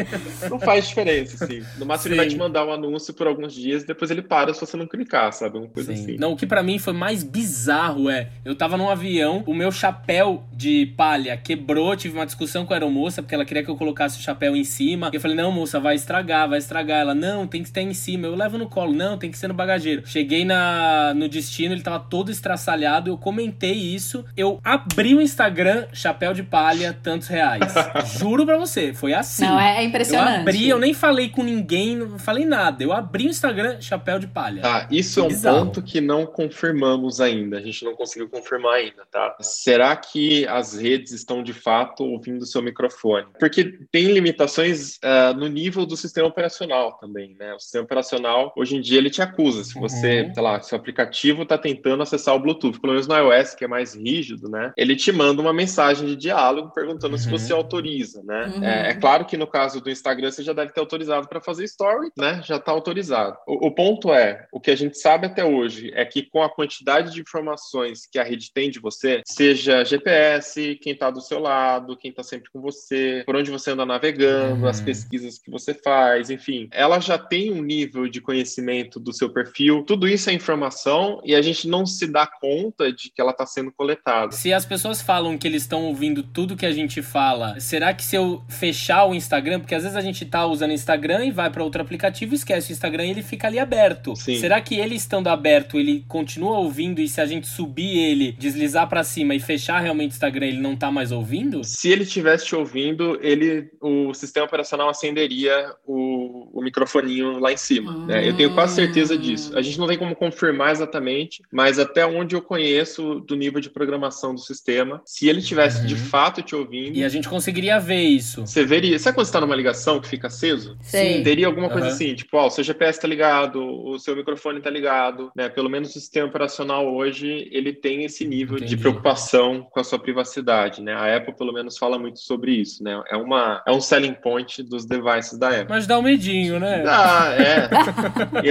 Não faz diferença, assim. No máximo Sim. ele vai te mandar um anúncio por alguns dias e depois ele para se você não clicar, sabe? Uma coisa Sim. assim. Não, o que para mim foi mais bizarro é, eu tava num avião, o meu chapéu de palha quebrou, tive uma discussão com a aeromoça, porque ela queria que eu colocasse o chapéu em cima. Eu falei, não, moça, vai estragar, vai estragar. Ela, não, tem que estar em cima. Eu levo no colo, não, tem que ser no bagageiro. Cheguei na, no destino, ele tava todo estraçalhado, eu comentei isso. Eu abri o Instagram, chapéu de palha, tantos reais. Juro pra você, foi assim. Não, é impressionante. Eu abri, eu nem falei com ninguém, não falei nada. Eu abri o Instagram, chapéu de palha. Tá, isso é um bizarro. ponto que não confirmamos ainda, a gente não conseguiu confirmar ainda, tá? Será que as redes estão de fato ouvindo o seu microfone? Porque tem limitações uh, no nível do sistema operacional também, né? O sistema operacional, hoje em dia, ele te acusa. Se você, uhum. sei lá, seu aplicativo está tentando acessar o Bluetooth, pelo menos no iOS, que é mais rígido, né? Ele te manda uma mensagem de diálogo perguntando uhum. se você autoriza, né? Uhum. É, é, claro que no caso do Instagram, você já deve ter autorizado para fazer story, né? Já está autorizado. O, o ponto é, o que a gente sabe até hoje é que com a quantidade de informações que a rede tem de você, seja GPS, quem está do seu lado, quem está sempre com você, por onde você anda navegando, uhum. as pesquisas que você faz, enfim, ela já tem um nível de conhecimento do seu perfil. Tudo isso é informação e a gente não se dá conta de que ela está sendo coletada. Se as pessoas falam que eles estão ouvindo tudo que a gente fala, será que se eu fechar o Instagram, porque às vezes a gente está usando Instagram e vai para outro aplicativo, esquece o Instagram e ele fica ali aberto. Sim. Será que ele estando aberto, ele continua ouvindo e se a gente subir ele, deslizar para cima e fechar realmente o Instagram, ele não tá mais ouvindo? Se ele estivesse te ouvindo, ele, o sistema operacional acenderia o, o microfoninho lá em cima. Né? Eu tenho quase certeza disso. A gente não tem como confirmar exatamente, mas até onde eu conheço do nível de programação do sistema, se ele tivesse uhum. de fato te ouvindo. E a gente conseguiria ver isso. Você veria. Sabe quando você tá numa ligação que fica aceso? Sim. Teria alguma coisa uhum. assim, tipo, ó, o seu GPS tá ligado, o seu microfone tá ligado, né? Pelo menos o sistema sistema operacional hoje ele tem esse nível Entendi. de preocupação com a sua privacidade, né? A Apple pelo menos fala muito sobre isso, né? É uma é um selling point dos devices da Apple. Mas dá um medinho, né? Ah, é.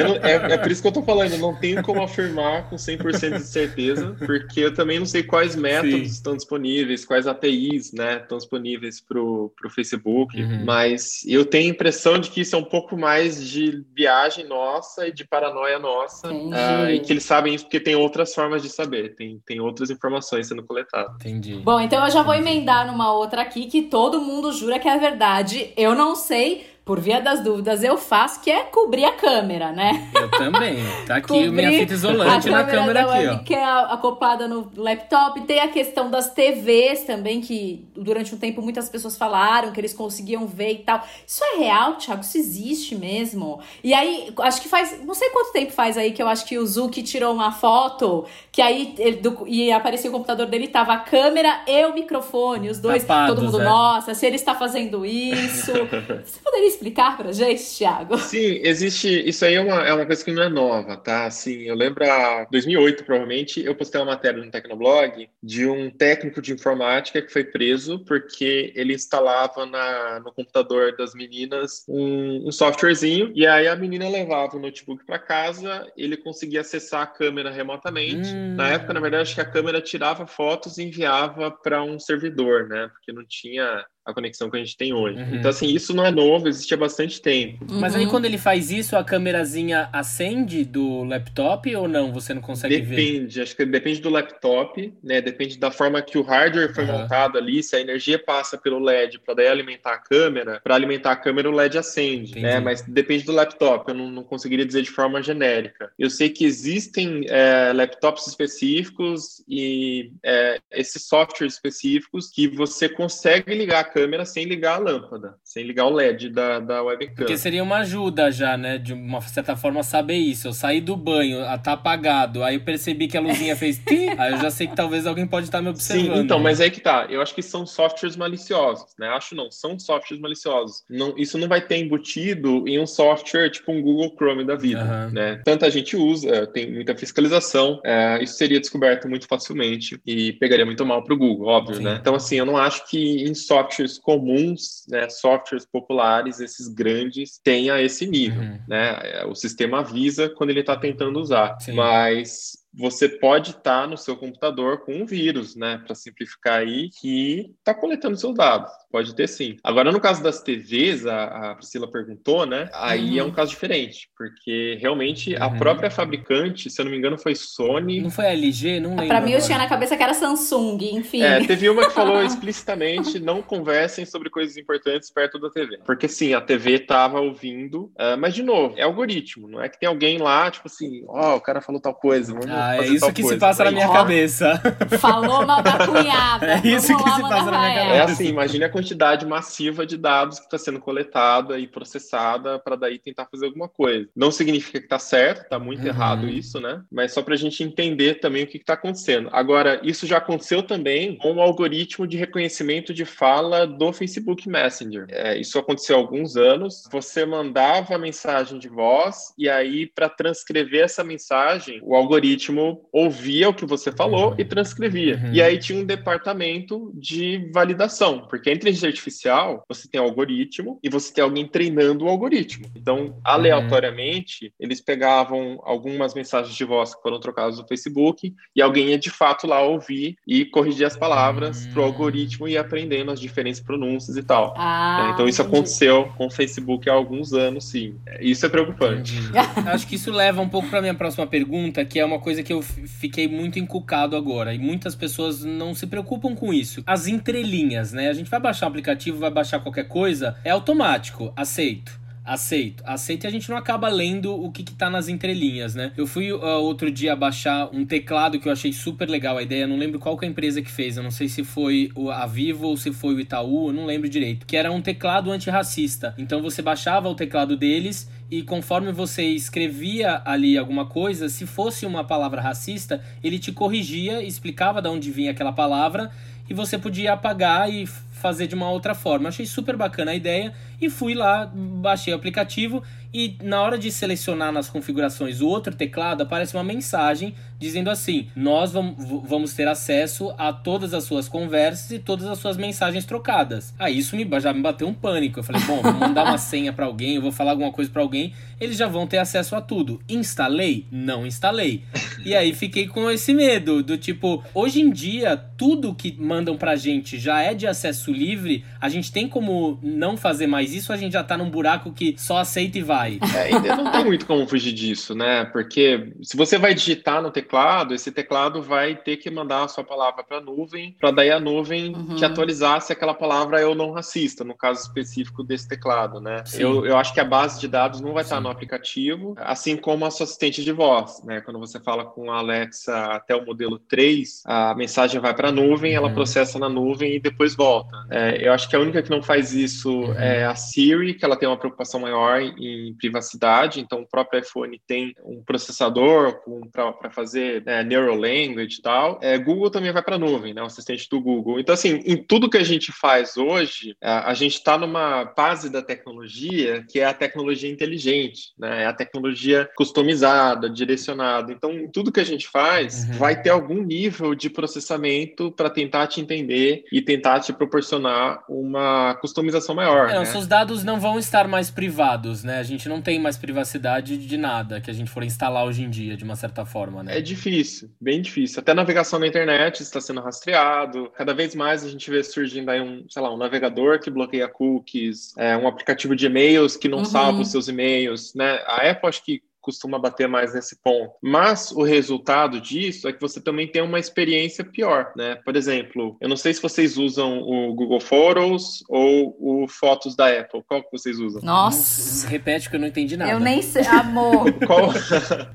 não, é, é por isso que eu tô falando, eu não tenho como afirmar com 100% de certeza, porque eu também não sei quais métodos Sim. estão disponíveis, quais APIs, né, estão disponíveis pro pro Facebook, uhum. mas eu tenho a impressão de que isso é um pouco mais de viagem nossa e de paranoia nossa, uh, e que eles sabem isso porque tem outras formas de saber, tem, tem outras informações sendo coletadas. Entendi. Bom, então eu já vou emendar numa outra aqui que todo mundo jura que é verdade. Eu não sei, por via das dúvidas, eu faço, que é cobrir a câmera, né? Eu também. Tá aqui cobrir minha fita isolante na câmera aqui, ó. Que é acoplada no laptop. Tem a questão das TVs também, que durante um tempo muitas pessoas falaram que eles conseguiam ver e tal. Isso é real, Thiago? Isso existe mesmo? E aí, acho que faz, não sei quanto tempo faz aí que eu acho que o Zuki tirou uma foto, que aí ele, do, e apareceu o computador dele, tava a câmera e o microfone, os dois, Tapados, todo mundo, é. nossa, se ele está fazendo isso. Você poderia explicar pra gente, Thiago? Sim, existe. Isso aí é uma, é uma coisa que não é nova, tá? Assim, eu lembro a 2008, provavelmente, eu postei uma matéria no Tecnoblog de um técnico de informática que foi preso porque ele instalava na, no computador das meninas um, um softwarezinho e aí a menina levava o notebook para casa, ele conseguia acessar a câmera remotamente. Hum. Na época, na verdade, acho que a câmera tirava fotos e enviava para um servidor, né? Porque não tinha a conexão que a gente tem hoje. Uhum. Então, assim, isso não é novo, existe há bastante tempo. Uhum. Mas aí, quando ele faz isso, a câmerazinha acende do laptop ou não? Você não consegue depende, ver? Depende, acho que depende do laptop, né? Depende da forma que o hardware foi uhum. montado ali, se a energia passa pelo LED para daí alimentar a câmera, para alimentar a câmera o LED acende, né? Mas depende do laptop, eu não, não, conseguiria dizer de forma genérica. Eu sei que existem é, laptops específicos e é, esses softwares específicos que você consegue ligar câmera sem ligar a lâmpada, sem ligar o LED da, da webcam. Porque seria uma ajuda já, né? De uma certa forma, saber isso. Eu saí do banho, tá apagado, aí eu percebi que a luzinha fez tim, aí eu já sei que talvez alguém pode estar me observando. Sim, então, né? mas aí que tá. Eu acho que são softwares maliciosos, né? Acho não, são softwares maliciosos. Não, isso não vai ter embutido em um software tipo um Google Chrome da vida, uhum. né? Tanta gente usa, tem muita fiscalização, é, isso seria descoberto muito facilmente e pegaria muito mal pro Google, óbvio, Sim. né? Então, assim, eu não acho que em software softwares comuns, né, softwares populares, esses grandes, tenha esse nível. Uhum. Né? O sistema avisa quando ele está tentando usar. Sim. Mas você pode estar tá no seu computador com um vírus, né, para simplificar aí, que está coletando seus dados. Pode ter sim. Agora, no caso das TVs, a, a Priscila perguntou, né? Aí uhum. é um caso diferente, porque realmente uhum. a própria fabricante, se eu não me engano, foi Sony. Não foi a LG? Não lembro. Pra mim, eu tinha na cabeça que era Samsung, enfim. É, teve uma que falou explicitamente: não conversem sobre coisas importantes perto da TV. Porque sim, a TV tava ouvindo, uh, mas de novo, é algoritmo, não é que tem alguém lá, tipo assim, ó, oh, o cara falou tal coisa. Vamos ah, é isso que coisa. se passa na minha cabeça. Falou mal da cunhada. É isso que se passa na minha cabeça. É assim, imagine a quantidade massiva de dados que está sendo coletada e processada para daí tentar fazer alguma coisa. Não significa que está certo, está muito uhum. errado isso, né? Mas só para a gente entender também o que está acontecendo. Agora, isso já aconteceu também com o algoritmo de reconhecimento de fala do Facebook Messenger. É, isso aconteceu há alguns anos. Você mandava a mensagem de voz e aí, para transcrever essa mensagem, o algoritmo ouvia o que você falou uhum. e transcrevia. Uhum. E aí tinha um departamento de validação, porque entre inteligência artificial, você tem um algoritmo e você tem alguém treinando o algoritmo. Então, aleatoriamente, uhum. eles pegavam algumas mensagens de voz que foram trocadas no Facebook e alguém ia de fato lá ouvir e corrigir as palavras uhum. para o algoritmo e aprendendo as diferentes pronúncias e tal. Ah, é, então, isso entendi. aconteceu com o Facebook há alguns anos, sim. Isso é preocupante. Acho que isso leva um pouco para minha próxima pergunta, que é uma coisa que eu fiquei muito encucado agora e muitas pessoas não se preocupam com isso. As entrelinhas, né? A gente vai baixar o aplicativo, vai baixar qualquer coisa, é automático, aceito aceito. Aceito e a gente não acaba lendo o que, que tá nas entrelinhas, né? Eu fui uh, outro dia baixar um teclado que eu achei super legal a ideia, não lembro qual que é a empresa que fez, eu não sei se foi a Vivo ou se foi o Itaú, eu não lembro direito, que era um teclado antirracista. Então você baixava o teclado deles e conforme você escrevia ali alguma coisa, se fosse uma palavra racista, ele te corrigia, explicava de onde vinha aquela palavra e você podia apagar e fazer de uma outra forma. Achei super bacana a ideia e fui lá, baixei o aplicativo e na hora de selecionar nas configurações o outro teclado aparece uma mensagem dizendo assim: Nós vamos ter acesso a todas as suas conversas e todas as suas mensagens trocadas. Aí isso me, já me bateu um pânico. Eu falei: Bom, vou mandar uma senha para alguém, eu vou falar alguma coisa para alguém, eles já vão ter acesso a tudo. Instalei? Não instalei. E aí fiquei com esse medo do tipo: hoje em dia, tudo que mandam pra gente já é de acesso livre, a gente tem como não fazer mais isso, a gente já tá num buraco que só aceita e vai. É, não tem muito como fugir disso, né? Porque se você vai digitar no teclado, esse teclado vai ter que mandar a sua palavra para a nuvem, para daí a nuvem uhum. te atualizar se aquela palavra é ou não racista, no caso específico desse teclado, né? Eu, eu acho que a base de dados não vai Sim. estar no aplicativo, assim como a sua assistente de voz, né? Quando você fala com a Alexa até o modelo 3, a mensagem vai para a nuvem, ela uhum. processa na nuvem e depois volta. É, eu acho que a única que não faz isso uhum. é a Siri, que ela tem uma preocupação maior em, em privacidade, então o próprio iPhone tem um processador para fazer né, neural language e tal, é, Google também vai para a nuvem, né, o assistente do Google. Então, assim, em tudo que a gente faz hoje, a, a gente está numa fase da tecnologia que é a tecnologia inteligente, né, é a tecnologia customizada, direcionada. Então, em tudo que a gente faz, uhum. vai ter algum nível de processamento para tentar te entender e tentar te proporcionar uma customização maior. É, né? Seus dados não vão estar mais privados, né? A gente não tem mais privacidade de nada que a gente for instalar hoje em dia, de uma certa forma, né? É difícil, bem difícil. Até navegação na internet está sendo rastreado. Cada vez mais a gente vê surgindo aí um, sei lá, um navegador que bloqueia cookies, é, um aplicativo de e-mails que não uhum. salva os seus e-mails, né? A Apple acho que costuma bater mais nesse ponto. Mas o resultado disso é que você também tem uma experiência pior, né? Por exemplo, eu não sei se vocês usam o Google Photos ou o Fotos da Apple. Qual que vocês usam? Nossa! Repete que eu não entendi nada. Eu nem sei, amor. qual,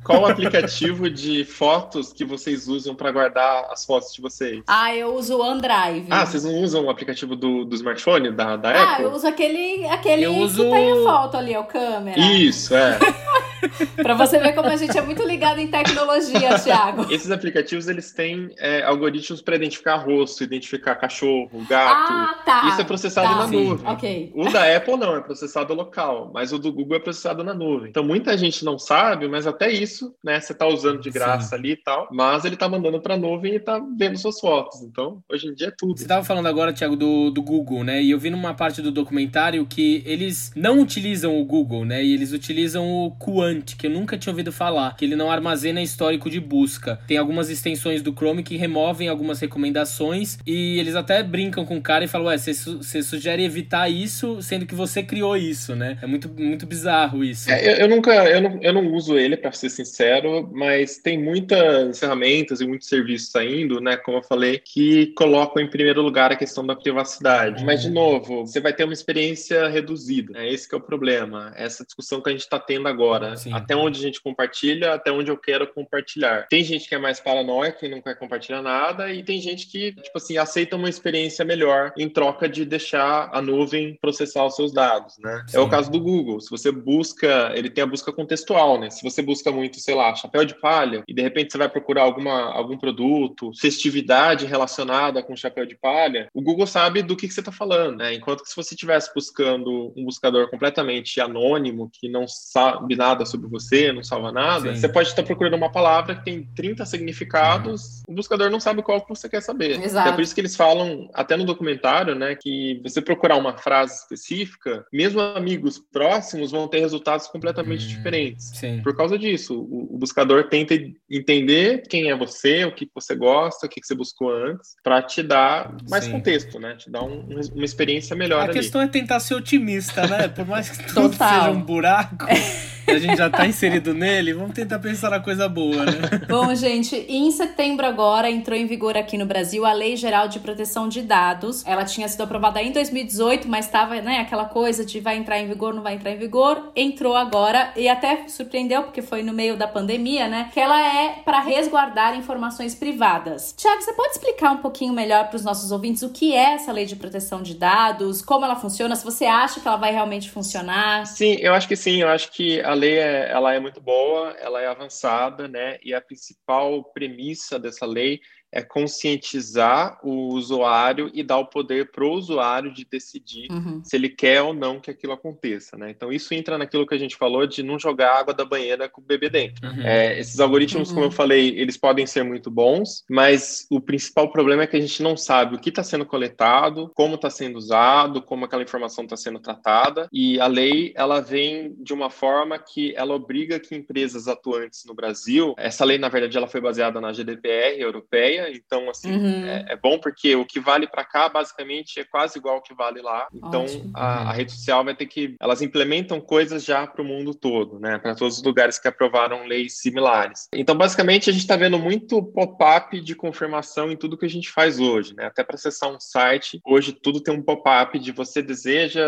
qual aplicativo de fotos que vocês usam para guardar as fotos de vocês? Ah, eu uso o OneDrive. Ah, vocês não usam o aplicativo do, do smartphone, da, da ah, Apple? Ah, eu uso aquele, aquele eu uso... que tem a foto ali, o câmera. Isso, é. para você ver como a gente é muito ligado em tecnologia, Thiago. Esses aplicativos eles têm é, algoritmos para identificar rosto, identificar cachorro, gato. Ah, tá. Isso é processado tá. na Sim. nuvem. Okay. O da Apple não, é processado local, mas o do Google é processado na nuvem. Então muita gente não sabe, mas até isso, né, você está usando de graça Sim. ali e tal, mas ele está mandando para a nuvem e está vendo suas fotos. Então, hoje em dia é tudo. Você estava falando agora, Thiago, do, do Google, né? E eu vi numa parte do documentário que eles não utilizam o Google, né? E eles utilizam o Quant, que eu nunca tinha ouvido falar, que ele não armazena histórico de busca. Tem algumas extensões do Chrome que removem algumas recomendações e eles até brincam com o cara e falam: Ué, você su sugere evitar isso, sendo que você criou isso, né? É muito, muito bizarro isso. É, eu, eu, nunca, eu não, eu não uso ele, para ser sincero, mas tem muitas ferramentas e muitos serviços saindo, né? Como eu falei, que colocam em primeiro lugar a questão da privacidade. Uhum. Mas, de novo, você vai ter uma experiência reduzida. É esse que é o problema. Essa discussão que a gente está tendo agora. Sim. Até onde a gente compartilha, até onde eu quero compartilhar. Tem gente que é mais paranoica e não quer compartilhar nada, e tem gente que, tipo assim, aceita uma experiência melhor em troca de deixar a nuvem processar os seus dados, né? Sim. É o caso do Google. Se você busca, ele tem a busca contextual, né? Se você busca muito, sei lá, chapéu de palha, e de repente você vai procurar alguma, algum produto, festividade relacionada com chapéu de palha, o Google sabe do que, que você está falando, né? Enquanto que se você estivesse buscando um buscador completamente anônimo, que não sabe nada sobre você, não salva nada, Sim. você pode estar procurando uma palavra que tem 30 significados, uhum. o buscador não sabe qual que você quer saber. Exato. É por isso que eles falam, até no documentário, né, que você procurar uma frase específica, mesmo amigos próximos vão ter resultados completamente uhum. diferentes. Sim. Por causa disso, o, o, buscador tenta entender quem é você, o que você gosta, o que você buscou antes, para te dar mais Sim. contexto, né, te dar um, uma experiência melhor A ali. questão é tentar ser otimista, né? Por mais que tudo Total. seja um buraco. a gente já tá inserido nele, vamos tentar pensar na coisa boa, né? Bom, gente, em setembro agora entrou em vigor aqui no Brasil a Lei Geral de Proteção de Dados. Ela tinha sido aprovada em 2018, mas estava, né, aquela coisa de vai entrar em vigor, não vai entrar em vigor. Entrou agora e até surpreendeu porque foi no meio da pandemia, né? Que ela é para resguardar informações privadas. Tiago, você pode explicar um pouquinho melhor para os nossos ouvintes o que é essa Lei de Proteção de Dados, como ela funciona, se você acha que ela vai realmente funcionar? Sim, eu acho que sim. Eu acho que a lei é, ela é muito boa, ela é avançada, né? E a principal premissa dessa lei é conscientizar o usuário e dar o poder para o usuário de decidir uhum. se ele quer ou não que aquilo aconteça, né? Então isso entra naquilo que a gente falou de não jogar água da banheira com o bebê dentro. Uhum. É, esses algoritmos, uhum. como eu falei, eles podem ser muito bons, mas o principal problema é que a gente não sabe o que está sendo coletado, como está sendo usado, como aquela informação está sendo tratada, e a lei ela vem de uma forma que ela obriga que empresas atuantes no Brasil, essa lei na verdade ela foi baseada na GDPR europeia, então assim uhum. é, é, bom porque o que vale para cá basicamente é quase igual ao que vale lá. Então a, a, rede social vai ter que elas implementam coisas já para o mundo todo, né? Para todos os lugares que aprovaram leis similares. Então basicamente a gente está vendo muito pop-up de confirmação em tudo que a gente faz hoje, né? Até para acessar um site, hoje tudo tem um pop-up de você deseja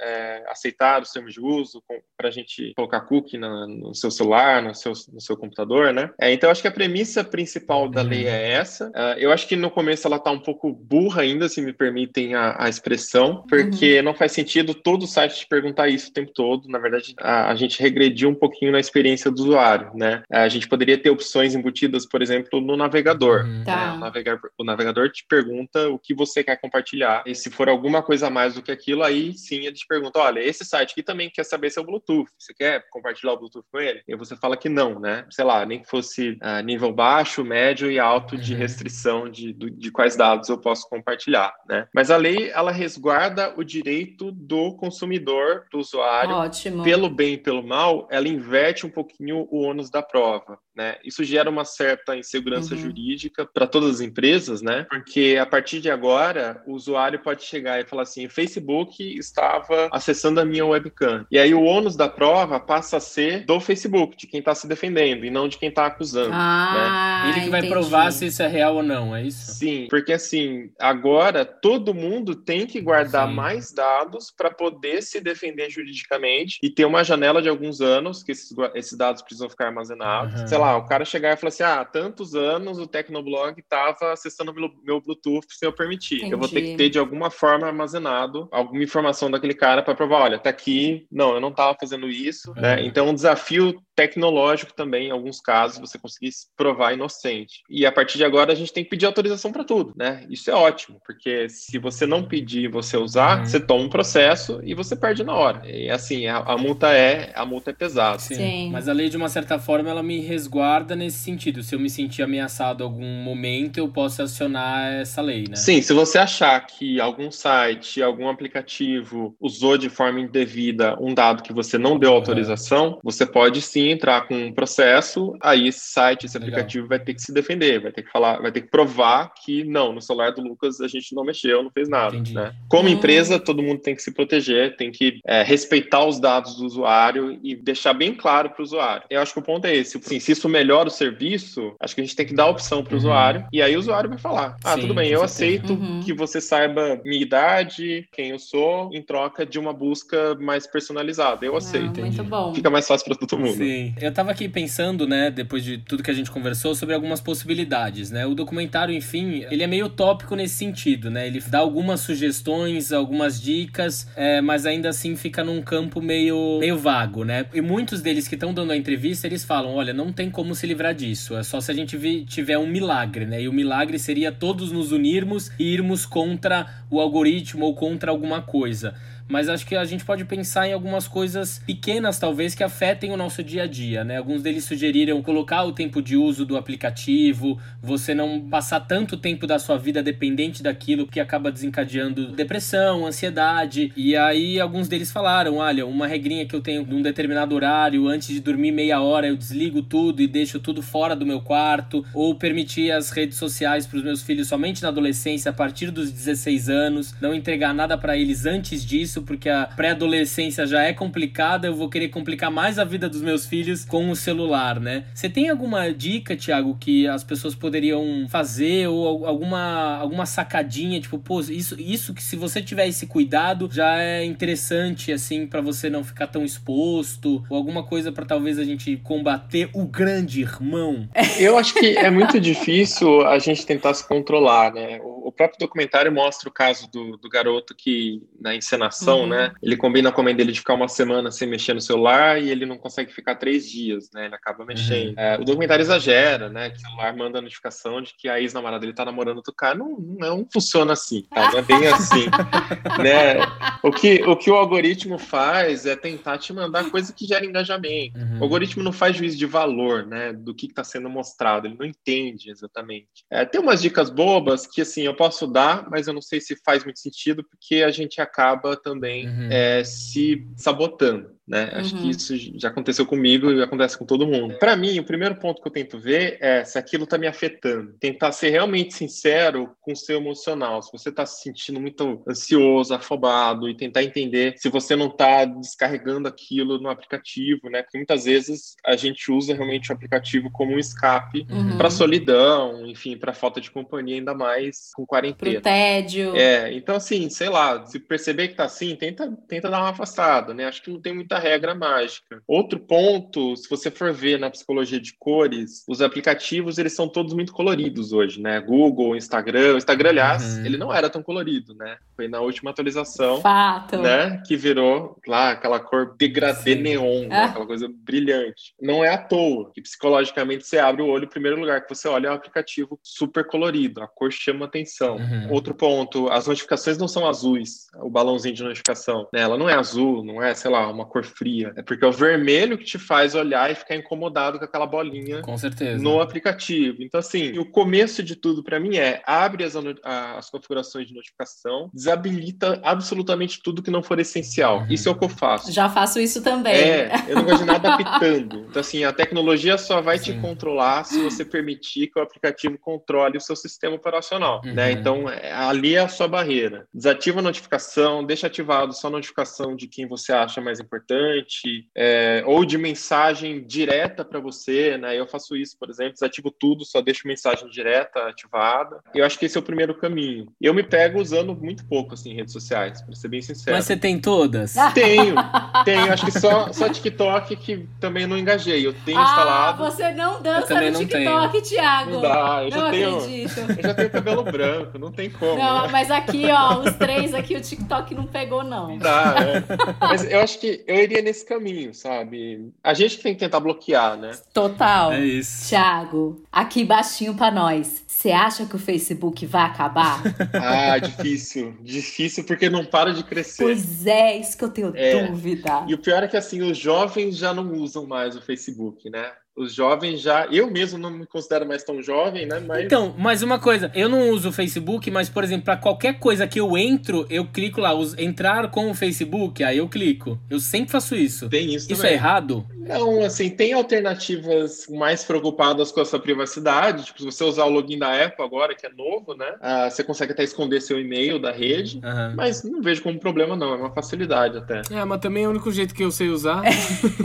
é, aceitar os termos de uso para a gente colocar cookie no, no, seu celular, no seu, no seu computador, né? É, então acho que a premissa principal da lei é essa. Uh, eu acho que no começo ela está um pouco burra ainda, se me permitem a, a expressão, porque uhum. não faz sentido todo site te perguntar isso o tempo todo. Na verdade, a, a gente regrediu um pouquinho na experiência do usuário, né? A gente poderia ter opções embutidas, por exemplo, no navegador. Uhum. Tá. Né? O, navegador o navegador te pergunta o que você quer compartilhar. E se for alguma coisa a mais do que aquilo, aí sim ele te pergunta: olha, esse site aqui também quer saber seu Bluetooth. Você quer compartilhar o Bluetooth com ele? E você fala que não, né? Sei lá, nem que fosse uh, nível baixo, médio e alto de uhum. Restrição de, de quais dados eu posso compartilhar, né? Mas a lei, ela resguarda o direito do consumidor, do usuário. Ótimo. Pelo bem e pelo mal, ela inverte um pouquinho o ônus da prova. Né? Isso gera uma certa insegurança uhum. jurídica para todas as empresas, né? Porque a partir de agora, o usuário pode chegar e falar assim: o Facebook estava acessando a minha webcam. E aí o ônus da prova passa a ser do Facebook, de quem está se defendendo, e não de quem está acusando. Né? Ah, né? Ele que vai entendi. provar se isso é real ou não, é isso? Sim, porque assim, agora todo mundo tem que guardar Sim. mais dados para poder se defender juridicamente e ter uma janela de alguns anos que esses, esses dados precisam ficar armazenados. Uhum. Sei lá, lá, o cara chegar e falar assim: ah, há tantos anos o Tecnoblog estava acessando meu, meu Bluetooth sem eu permitir. Entendi. Eu vou ter que ter de alguma forma armazenado alguma informação daquele cara para provar: olha, tá aqui, não, eu não estava fazendo isso. Uhum. Né? Então, um desafio tecnológico também, em alguns casos, você conseguir provar inocente. E a partir de agora, a gente tem que pedir autorização para tudo, né? Isso é ótimo, porque se você não pedir você usar, uhum. você toma um processo e você perde na hora. E assim, a, a multa é a multa é pesada. Sim. Sim. Mas a lei, de uma certa forma, ela me resguarda nesse sentido. Se eu me sentir ameaçado em algum momento, eu posso acionar essa lei, né? Sim, se você achar que algum site, algum aplicativo usou de forma indevida um dado que você não deu autorização, uhum. você pode sim entrar com um processo, aí esse site, esse aplicativo Legal. vai ter que se defender, vai ter que falar, vai ter que provar que não, no celular do Lucas a gente não mexeu, não fez nada. Né? Como hum. empresa, todo mundo tem que se proteger, tem que é, respeitar os dados do usuário e deixar bem claro para o usuário. Eu acho que o ponto é esse. Assim, se isso melhora o serviço, acho que a gente tem que dar a opção para o uhum. usuário e aí o usuário vai falar: ah, Sim, tudo bem, eu aceito uhum. que você saiba minha idade, quem eu sou, em troca de uma busca mais personalizada. Eu ah, aceito. Ah, muito bom. Fica mais fácil para todo mundo. Sim. Sim. Eu tava aqui pensando, né, depois de tudo que a gente conversou, sobre algumas possibilidades, né? O documentário, enfim, ele é meio tópico nesse sentido, né? Ele dá algumas sugestões, algumas dicas, é, mas ainda assim fica num campo meio, meio vago, né? E muitos deles que estão dando a entrevista, eles falam, olha, não tem como se livrar disso, é só se a gente tiver um milagre, né? E o milagre seria todos nos unirmos e irmos contra o algoritmo ou contra alguma coisa mas acho que a gente pode pensar em algumas coisas pequenas, talvez, que afetem o nosso dia a dia, né? Alguns deles sugeriram colocar o tempo de uso do aplicativo, você não passar tanto tempo da sua vida dependente daquilo que acaba desencadeando depressão, ansiedade. E aí alguns deles falaram: olha, uma regrinha que eu tenho num determinado horário, antes de dormir meia hora, eu desligo tudo e deixo tudo fora do meu quarto, ou permitir as redes sociais para os meus filhos somente na adolescência, a partir dos 16 anos, não entregar nada para eles antes disso isso, porque a pré-adolescência já é complicada, eu vou querer complicar mais a vida dos meus filhos com o celular, né? Você tem alguma dica, Thiago, que as pessoas poderiam fazer ou alguma, alguma sacadinha, tipo, pô, isso, isso que se você tiver esse cuidado já é interessante, assim, para você não ficar tão exposto, ou alguma coisa para talvez a gente combater o grande irmão? Eu acho que é muito difícil a gente tentar se controlar, né? O, próprio documentário mostra o caso do, do garoto que, na encenação, uhum. né, ele combina com a mãe dele de ficar uma semana sem mexer no celular e ele não consegue ficar três dias, né, ele acaba mexendo. Uhum. É, o documentário exagera, né, que o celular manda a notificação de que a ex-namorada dele tá namorando outro cara. Não, não, não funciona assim, tá? Não é bem assim, né? O que, o que o algoritmo faz é tentar te mandar coisa que gera engajamento. Uhum. O algoritmo não faz juízo de valor, né, do que está sendo mostrado, ele não entende exatamente. É, tem umas dicas bobas que, assim, eu posso dar, mas eu não sei se faz muito sentido, porque a gente acaba também uhum. é, se sabotando né? Uhum. Acho que uhum. isso já aconteceu comigo e acontece com todo mundo. Para mim, o primeiro ponto que eu tento ver é se aquilo está me afetando. Tentar ser realmente sincero com o seu emocional. Se você está se sentindo muito ansioso, afobado e tentar entender se você não está descarregando aquilo no aplicativo, né? Porque muitas vezes a gente usa realmente o aplicativo como um escape uhum. para solidão, enfim, para falta de companhia, ainda mais com quarentena. Pro tédio. É, então assim, sei lá, se perceber que tá assim, tenta, tenta dar uma afastada, né? Acho que não tem muita regra mágica. Outro ponto, se você for ver na psicologia de cores, os aplicativos eles são todos muito coloridos hoje, né? Google, Instagram, o Instagram, aliás, uhum. ele não era tão colorido, né? Foi na última atualização, Fato. né? Que virou lá aquela cor degradê Sim. neon, né? aquela coisa brilhante. Não é à toa que psicologicamente você abre o olho, o primeiro lugar que você olha é um aplicativo super colorido, a cor chama atenção. Uhum. Outro ponto, as notificações não são azuis, o balãozinho de notificação, né? Ela não é azul, não é, sei lá, uma cor fria. É porque é o vermelho que te faz olhar e ficar incomodado com aquela bolinha com certeza. no aplicativo. Então, assim, o começo de tudo para mim é abre as, as configurações de notificação, desabilita absolutamente tudo que não for essencial. Uhum. Isso é o que eu faço. Já faço isso também. É, eu não gosto de nada apitando. Então, assim, a tecnologia só vai Sim. te controlar se você permitir que o aplicativo controle o seu sistema operacional, né? uhum. né? Então, é, ali é a sua barreira. Desativa a notificação, deixa ativado só a notificação de quem você acha mais importante importante, é, ou de mensagem direta para você, né? Eu faço isso, por exemplo, desativo tudo, só deixo mensagem direta ativada. Eu acho que esse é o primeiro caminho. Eu me pego usando muito pouco, assim, redes sociais, para ser bem sincero. Mas você tem todas? Tenho, tenho. Acho que só, só TikTok que também não engajei. Eu tenho ah, instalado. você não dança no TikTok, tenho. Thiago. Não dá, eu não já tenho. Acredito. Eu já tenho cabelo branco, não tem como. Não, né? mas aqui, ó, os três aqui, o TikTok não pegou, não. Não dá, é. Mas eu acho que eu iria nesse caminho, sabe? A gente tem que tentar bloquear, né? Total. É isso. Tiago, aqui baixinho para nós. Você acha que o Facebook vai acabar? ah, difícil. Difícil porque não para de crescer. Pois é, isso que eu tenho é. dúvida. E o pior é que assim, os jovens já não usam mais o Facebook, né? Os jovens já. Eu mesmo não me considero mais tão jovem, né? Mas... Então, mais uma coisa, eu não uso o Facebook, mas, por exemplo, para qualquer coisa que eu entro, eu clico lá, entrar com o Facebook, aí eu clico. Eu sempre faço isso. Tem isso. Isso é também. é errado? Não, assim, tem alternativas mais preocupadas com a sua privacidade. Tipo, se você usar o login da Apple agora, que é novo, né? Ah, você consegue até esconder seu e-mail da rede. Uhum. Mas não vejo como problema, não. É uma facilidade até. É, mas também é o único jeito que eu sei usar.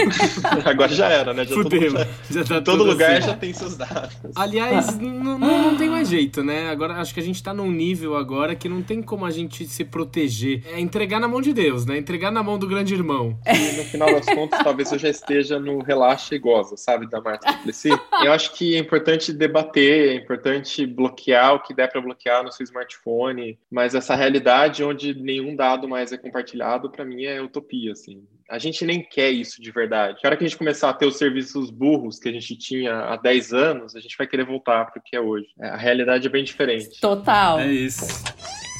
agora já era, né? Já Fudeu. Todo, já tá todo lugar assim. já tem seus dados. Aliás, não tem mais jeito, né? Agora acho que a gente tá num nível agora que não tem como a gente se proteger. É entregar na mão de Deus, né? Entregar na mão do grande irmão. E no final das contas, talvez eu já esteja no relaxa e goza, sabe? Da Marta Duplessis. Eu acho que é importante debater, é importante bloquear o que der para bloquear no seu smartphone, mas essa realidade onde nenhum dado mais é compartilhado, para mim é utopia, assim. A gente nem quer isso de verdade. Na hora que a gente começar a ter os serviços burros que a gente tinha há 10 anos, a gente vai querer voltar para o que é hoje. A realidade é bem diferente. Total. É isso.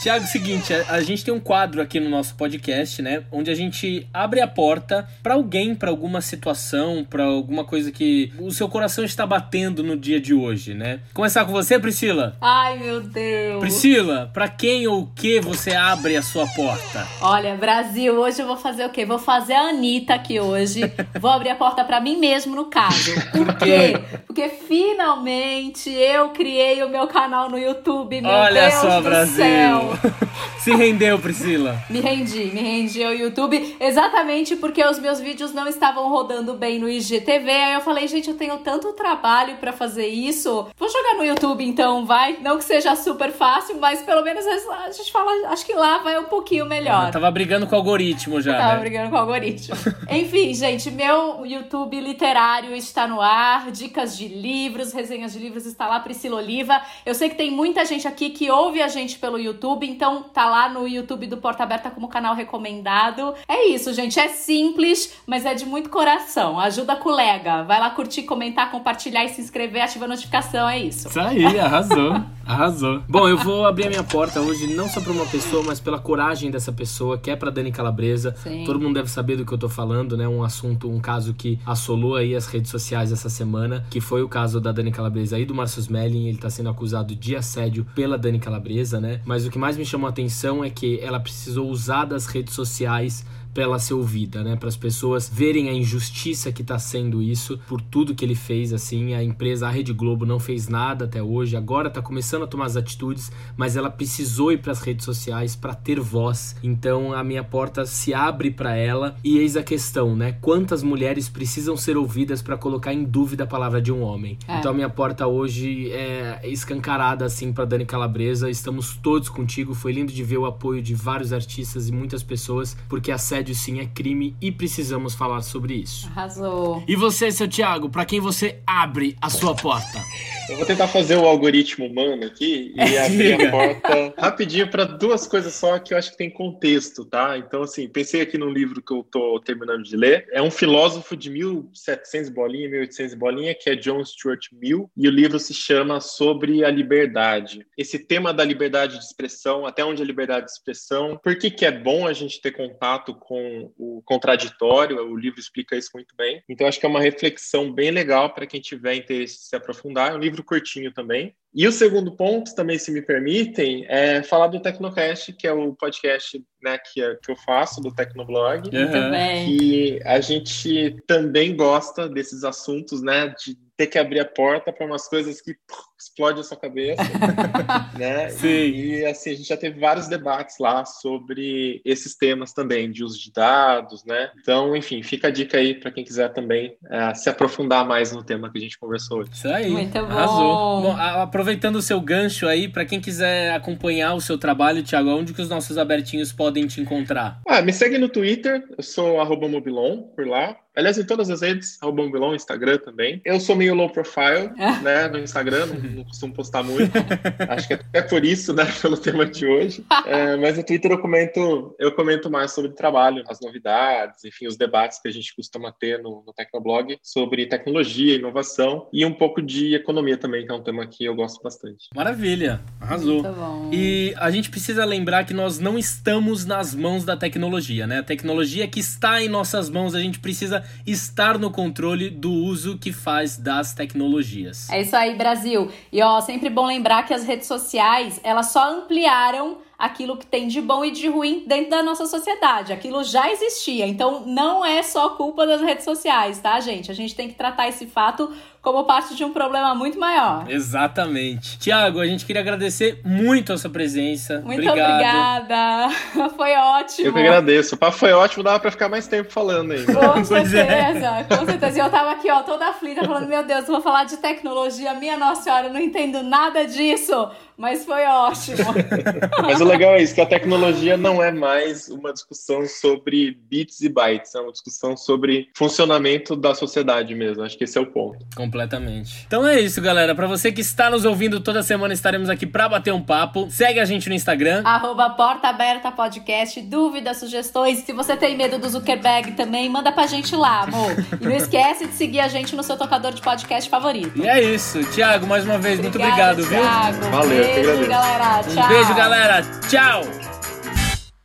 Tiago, seguinte, a, gente tem um quadro aqui no nosso podcast, né, onde a gente abre a porta para alguém, para alguma situação, para alguma coisa que o seu coração está batendo no dia de hoje, né? Começar com você, Priscila? Ai, meu Deus. Priscila, para quem ou o que você abre a sua porta? Olha, Brasil, hoje eu vou fazer o quê? Vou fazer a Anitta aqui hoje. vou abrir a porta para mim mesmo, no caso. Por quê? Porque finalmente eu criei o meu canal no YouTube, meu Olha Deus só, do Brasil. céu. Se rendeu, Priscila. Me rendi, me rendi ao YouTube, exatamente porque os meus vídeos não estavam rodando bem no IGTV. Aí eu falei, gente, eu tenho tanto trabalho para fazer isso. Vou jogar no YouTube então, vai. Não que seja super fácil, mas pelo menos a gente fala, acho que lá vai um pouquinho melhor. Ah, tava brigando com o algoritmo já. Tava né? brigando com o algoritmo. Enfim, gente, meu YouTube literário está no ar. Dicas de livros, resenhas de livros está lá, Priscila Oliva. Eu sei que tem muita gente aqui que ouve a gente pelo YouTube, então tá lá no YouTube do Porta Aberta como canal recomendado. É isso, gente. É simples, mas é de muito coração. Ajuda a colega. Vai lá curtir, comentar, compartilhar e se inscrever, ativa a notificação. É isso. Isso aí, arrasou. Arrasou. Bom, eu vou abrir a minha porta hoje não só para uma pessoa, mas pela coragem dessa pessoa, que é para Dani Calabresa. Sim. Todo mundo deve saber do que eu tô falando, né? Um assunto, um caso que assolou aí as redes sociais essa semana, que foi o caso da Dani Calabresa e do Marcus Melling. Ele tá sendo acusado de assédio pela Dani Calabresa, né? Mas o que mais me chamou a atenção é que ela precisou usar das redes sociais para ela ser ouvida, né? Para as pessoas verem a injustiça que está sendo isso por tudo que ele fez, assim. A empresa, a Rede Globo, não fez nada até hoje. Agora está começando a tomar as atitudes, mas ela precisou ir para as redes sociais para ter voz. Então a minha porta se abre para ela e eis a questão, né? Quantas mulheres precisam ser ouvidas para colocar em dúvida a palavra de um homem? É. Então a minha porta hoje é escancarada assim para Dani Calabresa. Estamos todos contigo. Foi lindo de ver o apoio de vários artistas e muitas pessoas, porque assédio sim é crime e precisamos falar sobre isso. Arrasou. E você, seu Thiago, para quem você abre a sua porta? Eu vou tentar fazer o algoritmo humano aqui e abrir a porta rapidinho para duas coisas só que eu acho que tem contexto, tá? Então, assim, pensei aqui num livro que eu tô terminando de ler. É um filósofo de 1700 bolinha, 1800 bolinha, que é John Stuart Mill, e o livro se chama Sobre a Liberdade. Esse tema da liberdade de expressão, até onde a liberdade de expressão, por que que é bom a gente ter contato com o contraditório, o livro explica isso muito bem. Então, acho que é uma reflexão bem legal para quem tiver interesse em se aprofundar. É um livro curtinho também. E o segundo ponto, também, se me permitem, é falar do Tecnocast, que é o podcast né, que, que eu faço, do Tecnoblog. Bem. Que a gente também gosta desses assuntos, né? De ter que abrir a porta para umas coisas que puf, explode a sua cabeça, né? Sim. E assim, a gente já teve vários debates lá sobre esses temas também, de uso de dados, né? Então, enfim, fica a dica aí para quem quiser também eh, se aprofundar mais no tema que a gente conversou hoje. Isso aí. Muito bom. Arrasou. Bom, aproveitando o seu gancho aí, para quem quiser acompanhar o seu trabalho, Thiago, onde que os nossos abertinhos podem te encontrar? Ah, me segue no Twitter, eu sou arroba Mobilon por lá. Aliás, em todas as redes, arroba Mobilon, Instagram também. Eu sou meio low profile, né, no Instagram, não, costumo postar muito. Acho que até por isso, né, pelo tema de hoje. É, mas no Twitter eu comento, eu comento mais sobre trabalho, as novidades, enfim, os debates que a gente costuma ter no, no Tecnoblog sobre tecnologia, inovação e um pouco de economia também, que é um tema que eu gosto bastante. Maravilha. Arrasou. Muito bom. E a gente precisa lembrar que nós não estamos nas mãos da tecnologia, né? A tecnologia que está em nossas mãos, a gente precisa estar no controle do uso que faz das tecnologias. É isso aí, Brasil. E ó, sempre bom lembrar que as redes sociais, elas só ampliaram aquilo que tem de bom e de ruim dentro da nossa sociedade. Aquilo já existia. Então não é só culpa das redes sociais, tá, gente? A gente tem que tratar esse fato como parte de um problema muito maior. Exatamente. Tiago, a gente queria agradecer muito a sua presença. Muito Obrigado. obrigada. Foi ótimo. Eu que agradeço. O papo foi ótimo, dava para ficar mais tempo falando ainda. Com é. certeza, com certeza. E eu tava aqui, ó, toda aflita, falando, meu Deus, eu vou falar de tecnologia, minha nossa senhora, eu não entendo nada disso. Mas foi ótimo. Mas o legal é isso, que a tecnologia não é mais uma discussão sobre bits e bytes, é uma discussão sobre funcionamento da sociedade mesmo. Acho que esse é o ponto. Completamente. Então é isso, galera. Pra você que está nos ouvindo toda semana, estaremos aqui pra bater um papo. Segue a gente no Instagram. Arroba Porta Aberta Podcast, dúvidas, sugestões. Se você tem medo do Zuckerberg também, manda pra gente lá, amor. E não esquece de seguir a gente no seu tocador de podcast favorito. E é isso. Tiago, mais uma vez, muito obrigado, viu? Thiago. Valeu, eu que Beijo, galera. Tchau. Um beijo, galera. Tchau!